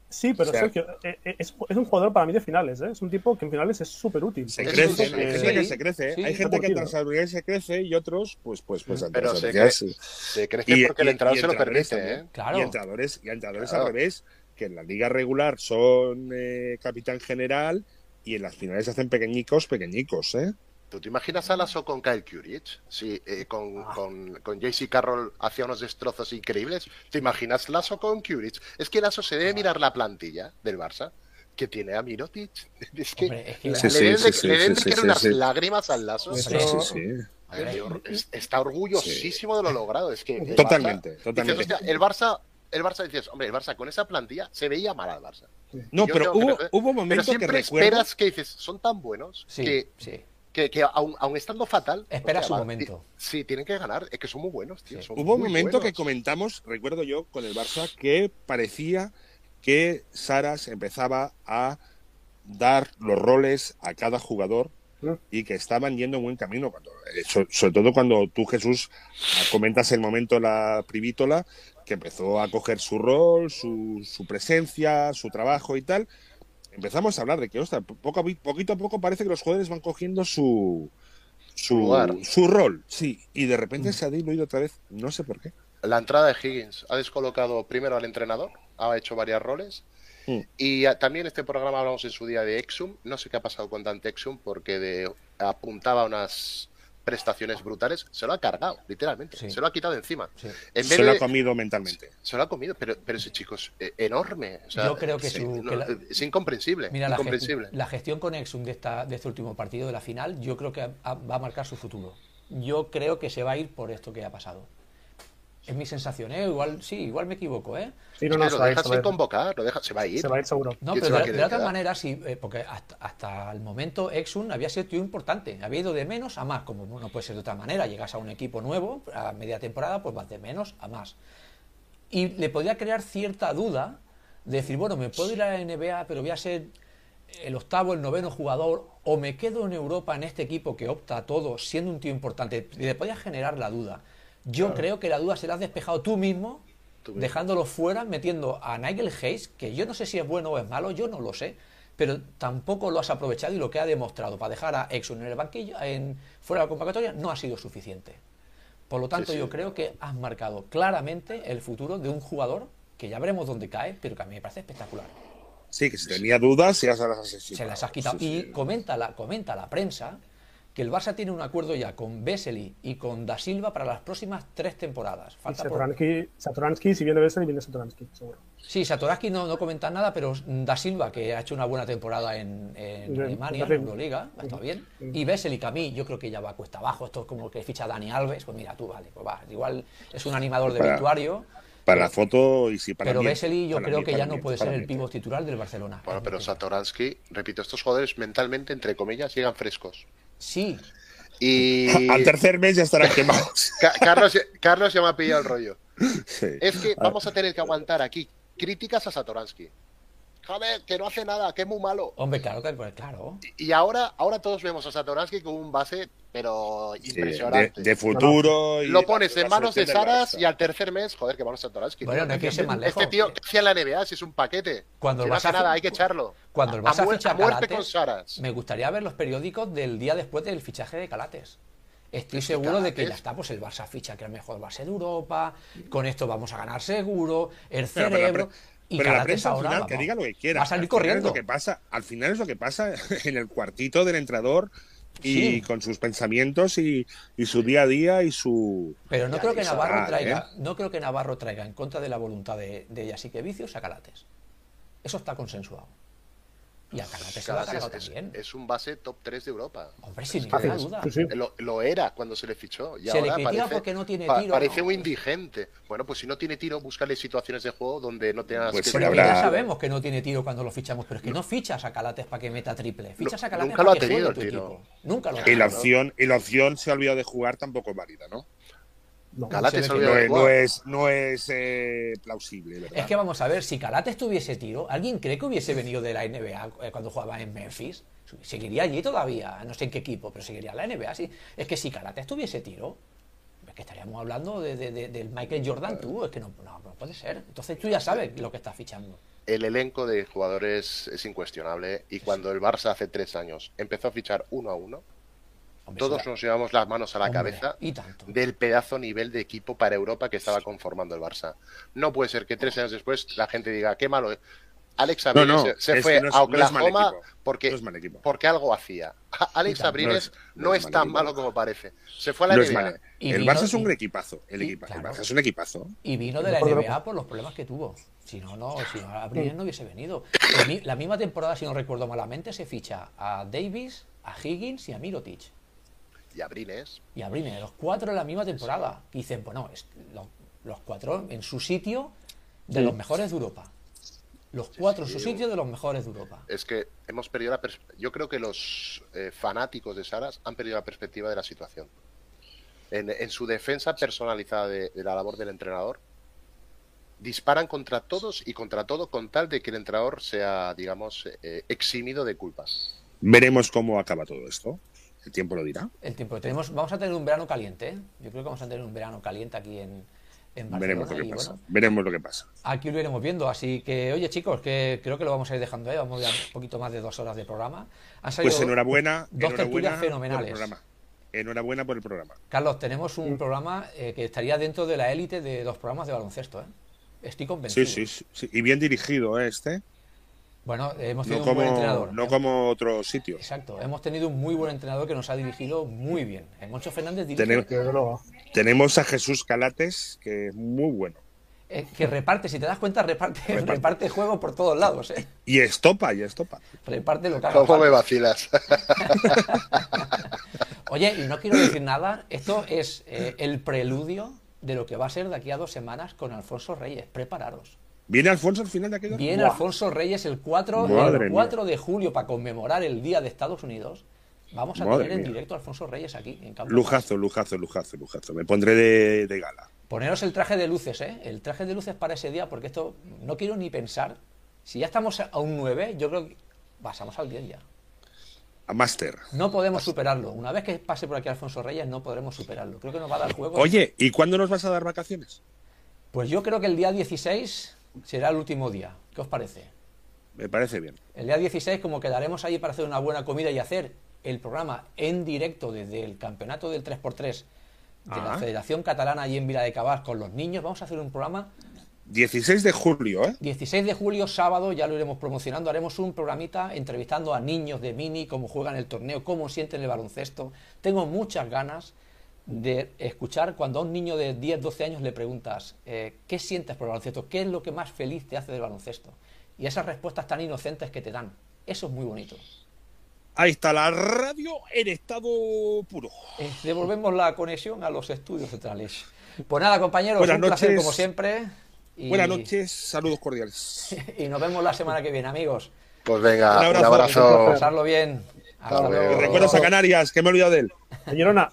Speaker 5: Sí, pero
Speaker 1: O sea-
Speaker 5: Sergio, eh, eh, es, es un jugador para mí de finales. ¿eh? Es un tipo que en finales es súper útil.
Speaker 1: Se crece, hay gente que se crece,
Speaker 2: sí,
Speaker 1: hay gente que tras habilidad se crece y otros, pues, pues, pues,
Speaker 4: Pero se
Speaker 1: sí.
Speaker 4: Se crece porque el entrenador se lo permite,
Speaker 1: también.
Speaker 4: ¿eh?
Speaker 2: Claro.
Speaker 1: Y entrenadores, y entrenadores
Speaker 4: Claro.
Speaker 1: al revés, que en la liga regular son eh, capitán general y en las finales se hacen pequeñicos, pequeñicos, ¿eh?
Speaker 4: ¿Tú te imaginas a Lasso con Kyle Curich? Sí, eh, con, con, con JC Carroll hacía unos destrozos increíbles. ¿Te imaginas Lasso con Curich? Es que Lasso se debe mirar la plantilla del Barça que tiene a Mirotic. Es que,
Speaker 2: Hombre,
Speaker 4: le,
Speaker 1: Sí,
Speaker 4: deben de-
Speaker 1: sí, sí,
Speaker 4: de unas lágrimas al Lasso. Está orgullosísimo de lo logrado. Es que el
Speaker 1: Totalmente,
Speaker 4: Barça-
Speaker 1: totalmente.
Speaker 4: dices, hostia, el Barça, el Barça dices, hombre, el Barça con esa plantilla se veía mal al Barça.
Speaker 1: No, pero
Speaker 4: que
Speaker 1: hubo, hubo
Speaker 4: Pero
Speaker 1: momentos que
Speaker 4: siempre
Speaker 1: recuerdo.
Speaker 4: esperas que dices, son tan buenos
Speaker 2: Sí,
Speaker 4: que,
Speaker 2: sí.
Speaker 4: que, que aun, aun estando fatal.
Speaker 2: Espera su momento.
Speaker 4: Sí, tienen que ganar. Es que son muy buenos, tío.
Speaker 2: Sí.
Speaker 4: son
Speaker 1: Hubo un momento que comentamos, recuerdo yo, con el Barça, que parecía que Saras empezaba a dar los roles a cada jugador
Speaker 5: Mm.
Speaker 1: y que estaban yendo en buen camino. Cuando, eh, so- sobre todo cuando tú, Jesús, comentas el momento la privítola, que empezó a coger su rol, su, su presencia, su trabajo y tal. Empezamos a hablar de que, ostras, poco a, poquito a poco parece que los jugadores van cogiendo su, su,
Speaker 4: lugar.
Speaker 1: su rol, sí, y de repente se ha diluido otra vez, no sé por qué.
Speaker 4: La entrada de Higgins ha descolocado primero al entrenador, ha hecho varios roles.
Speaker 1: Mm.
Speaker 4: Y ah, también este programa hablamos en su día de Exum. No sé qué ha pasado con Dante Exum porque de, apuntaba unas prestaciones brutales. Se lo ha cargado, literalmente.
Speaker 2: Sí.
Speaker 4: Se lo ha quitado de encima.
Speaker 2: Sí.
Speaker 4: En vez
Speaker 1: Se lo
Speaker 4: de-
Speaker 1: ha comido mentalmente.
Speaker 4: Se lo ha comido, pero, pero ese chico es eh, enorme. O sea,
Speaker 2: Yo creo que
Speaker 4: sí,
Speaker 2: su-
Speaker 4: no,
Speaker 2: que la-
Speaker 4: es incomprensible.
Speaker 2: Mira, la, ge-
Speaker 4: incomprensible.
Speaker 2: la gestión con Exum de, esta, de este último partido de la final, yo creo que va a marcar su futuro. Yo creo que se va a ir por esto que ha pasado. Es mi sensación, ¿eh? Igual, sí, igual me equivoco, ¿eh?
Speaker 5: Sí, no, no, se
Speaker 4: lo
Speaker 5: va a ir,
Speaker 4: dejas sin convocar, lo deja, se va a ir.
Speaker 5: Se va a ir seguro.
Speaker 2: No,
Speaker 4: ¿Quién
Speaker 2: pero de, otra manera, sí, eh, porque hasta, hasta el momento Exum había sido tío importante, había ido de menos a más, como no puede ser de otra manera, llegas a un equipo nuevo, a media temporada, pues vas de menos a más. Y le podría crear cierta duda de decir, bueno, me puedo ir a la NBA, pero voy a ser el octavo, el noveno jugador, o me quedo en Europa en este equipo que opta a todo, siendo un tío importante, le podía generar la duda. Yo creo que la duda se la has despejado tú mismo,
Speaker 4: Tú mismo.
Speaker 2: dejándolo fuera, metiendo a Nigel Hayes, que yo no sé si es bueno o es malo, yo no lo sé, pero tampoco lo has aprovechado y lo que ha demostrado para dejar a Exxon en el banquillo, en, fuera de la convocatoria, no ha sido suficiente. Por lo tanto,
Speaker 4: sí.
Speaker 2: yo creo que has marcado claramente el futuro de un jugador que ya veremos dónde cae, pero que a mí me parece espectacular.
Speaker 1: Sí, que si tenía dudas, ya se las has
Speaker 2: Se las has quitado.
Speaker 1: Sí,
Speaker 2: y comenta la, comenta la prensa que el Barça tiene un acuerdo ya con Vesely y con Da Silva para las próximas tres temporadas. Falta por-
Speaker 5: Satoransky, Satoransky, si viene Bessel, viene Satoransky, seguro.
Speaker 2: Sí, Satoransky no, no comenta nada, pero Da Silva, que ha hecho una buena temporada en, en
Speaker 5: Bien,
Speaker 2: Alemania, en
Speaker 5: bien.
Speaker 2: Euroliga, ha estado bien. Y Vesely, que a mí yo creo que ya va cuesta abajo. Esto es como que ficha a Dani Alves. Pues mira, tú, vale, pues va. Igual es un animador de
Speaker 1: Para-
Speaker 2: vestuario.
Speaker 1: Para la foto y sí, para
Speaker 2: Pero Vesely yo creo
Speaker 1: mí,
Speaker 2: que ya no puede ser el pívot titular del Barcelona.
Speaker 4: Bueno, pero Satoransky, repito, estos jugadores mentalmente, entre comillas, llegan frescos.
Speaker 2: Sí,
Speaker 4: Y
Speaker 1: Al tercer mes ya estarán quemados.
Speaker 4: Ca- Carlos, Carlos ya me ha pillado el rollo.
Speaker 1: Sí.
Speaker 4: Es que vamos a tener que aguantar aquí críticas a Satoransky. Joder, que no hace nada, que es muy malo.
Speaker 2: hombre, claro que pues, claro.
Speaker 4: Y ahora, ahora todos vemos a Satoransky como un base, pero
Speaker 1: Sí,
Speaker 4: impresionante.
Speaker 1: de, de futuro. y
Speaker 4: Lo pones
Speaker 1: la
Speaker 4: en manos de Saras y al tercer mes, joder, que vamos a Satoransky.
Speaker 2: Bueno, no hay que irse más lejos.
Speaker 4: Este tío, ¿qué hacía en la NBA si es un paquete?
Speaker 2: Cuando
Speaker 4: Si
Speaker 2: el
Speaker 4: no hace nada, hay que echarlo.
Speaker 2: Cuando el
Speaker 4: A- a
Speaker 2: Barça
Speaker 4: muer-
Speaker 2: ficha
Speaker 4: a muerte
Speaker 2: Calates,
Speaker 4: con Saras.
Speaker 2: me gustaría ver los periódicos del día después del fichaje de Calates. Estoy seguro de que ya está, pues el Barça ficha que es el mejor base de Europa, con esto vamos a ganar seguro, el
Speaker 1: Pero, pero la
Speaker 2: cerebro. Y
Speaker 1: pero la prensa al final que diga lo que quiera.
Speaker 2: va a salir
Speaker 1: Al final es
Speaker 2: corriendo.
Speaker 1: lo que pasa, al final es lo que pasa en el cuartito del entrenador y
Speaker 2: Sí.
Speaker 1: con sus pensamientos y, y su día a día y su.
Speaker 2: Pero no
Speaker 4: Ya
Speaker 2: creo que Navarro traiga,
Speaker 1: ¿eh?
Speaker 2: no creo que Navarro traiga en contra de la voluntad de, de Yasique Vicios a Calates. Eso está consensuado. Y a Calates se lo ha cargado
Speaker 4: es,
Speaker 2: también.
Speaker 4: es un base top 3 de Europa.
Speaker 2: Hombre, sin ninguna duda.
Speaker 5: Sí, sí.
Speaker 4: Lo, lo era cuando se le fichó. Y
Speaker 2: Se le
Speaker 4: ahora parece,
Speaker 2: porque no tiene
Speaker 4: pa-
Speaker 2: tiro,
Speaker 4: Parece
Speaker 2: ¿no?
Speaker 4: un indigente. Bueno, pues si no tiene tiro, búscale situaciones de juego donde no tengas
Speaker 1: Pues
Speaker 4: que
Speaker 1: sí,
Speaker 2: Pero
Speaker 1: habrá-
Speaker 2: ya sabemos que no tiene tiro cuando lo fichamos, pero es que no, fichas a Calates para que meta triple, fichas a Calates
Speaker 4: nunca lo
Speaker 2: para
Speaker 4: ha
Speaker 2: que
Speaker 4: tenido
Speaker 2: juegue tu
Speaker 4: el tiro.
Speaker 2: equipo. Nunca lo ha
Speaker 1: Y la
Speaker 2: tenido.
Speaker 1: opción, y la opción se ha olvidado de jugar tampoco es válida, ¿no?
Speaker 5: No.
Speaker 2: Se
Speaker 4: olvidó
Speaker 1: No es, no es, no es eh, plausible, ¿verdad?
Speaker 2: Es que vamos a ver, si Calates tuviese tiro, ¿alguien cree que hubiese venido de la NBA eh, cuando jugaba en Memphis? Seguiría allí todavía, no sé en qué equipo, pero seguiría en la NBA. Sí. Es que si Calates tuviese tiro, es que estaríamos hablando de, de- de- del Michael Jordan, tú, es que no, no, no puede ser. Entonces tú ya sabes lo que estás fichando.
Speaker 4: El elenco de jugadores es incuestionable. Y cuando el Barça hace tres años empezó a fichar uno a uno,
Speaker 2: Hombre,
Speaker 4: todos nos llevamos las manos a la
Speaker 2: Hombre,
Speaker 4: cabeza
Speaker 2: y tanto.
Speaker 4: del pedazo nivel de equipo para Europa que estaba conformando el Barça. No puede ser que tres años después la gente diga, qué malo es. Alex Abrines
Speaker 1: no,
Speaker 4: se, se
Speaker 1: es
Speaker 4: fue
Speaker 1: que no es-
Speaker 4: a Oklahoma porque, algo hacía. Alex Abrines
Speaker 1: no es-
Speaker 4: no
Speaker 1: no
Speaker 4: es,
Speaker 1: es mal
Speaker 4: tan malo como parece. Se fue a la NBA.
Speaker 2: Y
Speaker 1: el
Speaker 2: vino-
Speaker 1: Barça es un
Speaker 2: y-
Speaker 1: equipazo. El,
Speaker 2: y,
Speaker 1: equipa- el
Speaker 2: claro.
Speaker 1: Barça es un equipazo.
Speaker 2: Y vino de la NBA por los problemas que tuvo. Si no, no, si no, Abrines no hubiese venido. La misma temporada, si no recuerdo malamente, se ficha a Davis, a Higgins y a Mirotic.
Speaker 4: Y Abrines.
Speaker 2: Y Abrines, los cuatro en la misma temporada. Y dicen, bueno, es- lo- los cuatro en su sitio de los mejores de Europa. Los cuatro en su sitio de los mejores de Europa.
Speaker 4: Es que hemos perdido la Yo creo que los eh, fanáticos de Saras han perdido la perspectiva de la situación. En, en su defensa personalizada de, de la labor del entrenador, disparan contra todos y contra todo con tal de que el entrenador sea, digamos, eh, eximido de culpas.
Speaker 1: Veremos cómo acaba todo esto. El tiempo lo dirá.
Speaker 2: El tiempo tenemos, vamos a tener un verano caliente. ¿eh? Yo creo que vamos a tener un verano caliente aquí en, en Barcelona.
Speaker 1: Veremos lo que
Speaker 2: y
Speaker 1: pasa.
Speaker 2: bueno,
Speaker 1: Veremos lo que pasa.
Speaker 2: Aquí lo iremos viendo, así que, oye chicos, que creo que lo vamos a ir dejando, ¿eh? vamos ya un poquito más de dos horas de programa. Han salido
Speaker 1: Pues enhorabuena.
Speaker 2: dos
Speaker 1: enhorabuena
Speaker 2: tertulias
Speaker 1: por el
Speaker 2: fenomenales.
Speaker 1: programa. Enhorabuena por el programa.
Speaker 2: Carlos, tenemos un programa eh, que estaría dentro de la élite de los programas de baloncesto, ¿eh? Estoy convencido.
Speaker 1: Sí, sí, sí. Y bien dirigido ¿eh, este.
Speaker 2: Bueno, hemos tenido
Speaker 1: No
Speaker 2: un buen
Speaker 1: como,
Speaker 2: entrenador.
Speaker 1: no como otros sitios.
Speaker 2: Exacto, hemos tenido un muy buen entrenador que nos ha dirigido muy bien. Eh, Moncho Fernández dirige,
Speaker 1: Tenemos- a Jesús Calates, que es muy bueno.
Speaker 2: eh, que reparte, si te das cuenta, reparte, reparte.
Speaker 1: Reparte.
Speaker 2: juego por todos lados, ¿eh?
Speaker 1: Y estopa, y estopa.
Speaker 2: reparte lo que haga
Speaker 4: ¿Cómo me vacilas?
Speaker 2: Oye, y no quiero decir nada, esto es eh, el preludio de lo que va a ser de aquí a dos semanas con Alfonso Reyes. Prepararos.
Speaker 1: ¿Viene Alfonso al final de aquello?
Speaker 2: Viene
Speaker 5: Buah.
Speaker 2: Alfonso Reyes el 4,
Speaker 1: Madre
Speaker 2: el
Speaker 1: mía.
Speaker 2: 4 de julio para conmemorar el Día de Estados Unidos. Vamos a
Speaker 1: Madre
Speaker 2: tener en
Speaker 1: mía.
Speaker 2: directo a Alfonso Reyes aquí en Campo.
Speaker 1: Lujazo, lujazo, lujazo, lujazo. Me pondré de, de gala.
Speaker 2: Poneros el traje de luces, ¿eh? El traje de luces para ese día, porque esto no quiero ni pensar. Si ya estamos a un 9, yo creo que pasamos al 10 ya.
Speaker 1: A Master.
Speaker 2: No podemos superarlo. Una vez que pase por aquí Alfonso Reyes, no podremos superarlo. Creo que nos va a dar juego.
Speaker 1: Oye, ¿y cuándo nos vas a dar vacaciones?
Speaker 2: Pues yo creo que el día 16 será el último día. ¿Qué os parece?
Speaker 1: Me parece bien.
Speaker 2: El día 16, como quedaremos allí para hacer una buena comida y hacer el programa en directo desde el campeonato del 3x3 de la
Speaker 1: Ah.
Speaker 2: Federación Catalana allí en Vila de Cabas con los niños, vamos a hacer un programa
Speaker 1: 16 de julio, ¿eh?
Speaker 2: 16 de julio, sábado, ya lo iremos promocionando. Haremos un programita entrevistando a niños de mini, cómo juegan el torneo, cómo sienten el baloncesto. Tengo muchas ganas de escuchar cuando a un niño de 10, 12 años le preguntas, eh, ¿qué sientes por el baloncesto? ¿Qué es lo que más feliz te hace del baloncesto? Y esas respuestas tan inocentes que te dan. Eso es muy bonito.
Speaker 1: Ahí está la radio en estado puro.
Speaker 2: Eh, devolvemos la conexión a los estudios centrales. Pues nada, compañeros,
Speaker 1: Buenas
Speaker 2: un placer
Speaker 1: noches.
Speaker 2: como siempre. Y,
Speaker 1: Buenas noches, saludos cordiales.
Speaker 2: Y nos vemos la semana que viene, amigos.
Speaker 4: Pues venga,
Speaker 1: Un
Speaker 4: un
Speaker 1: abrazo.
Speaker 4: abrazo.
Speaker 2: Pasarlo bien. Hasta
Speaker 4: luego.
Speaker 1: Recuerdos a Canarias, que me he olvidado de él.
Speaker 5: Girona.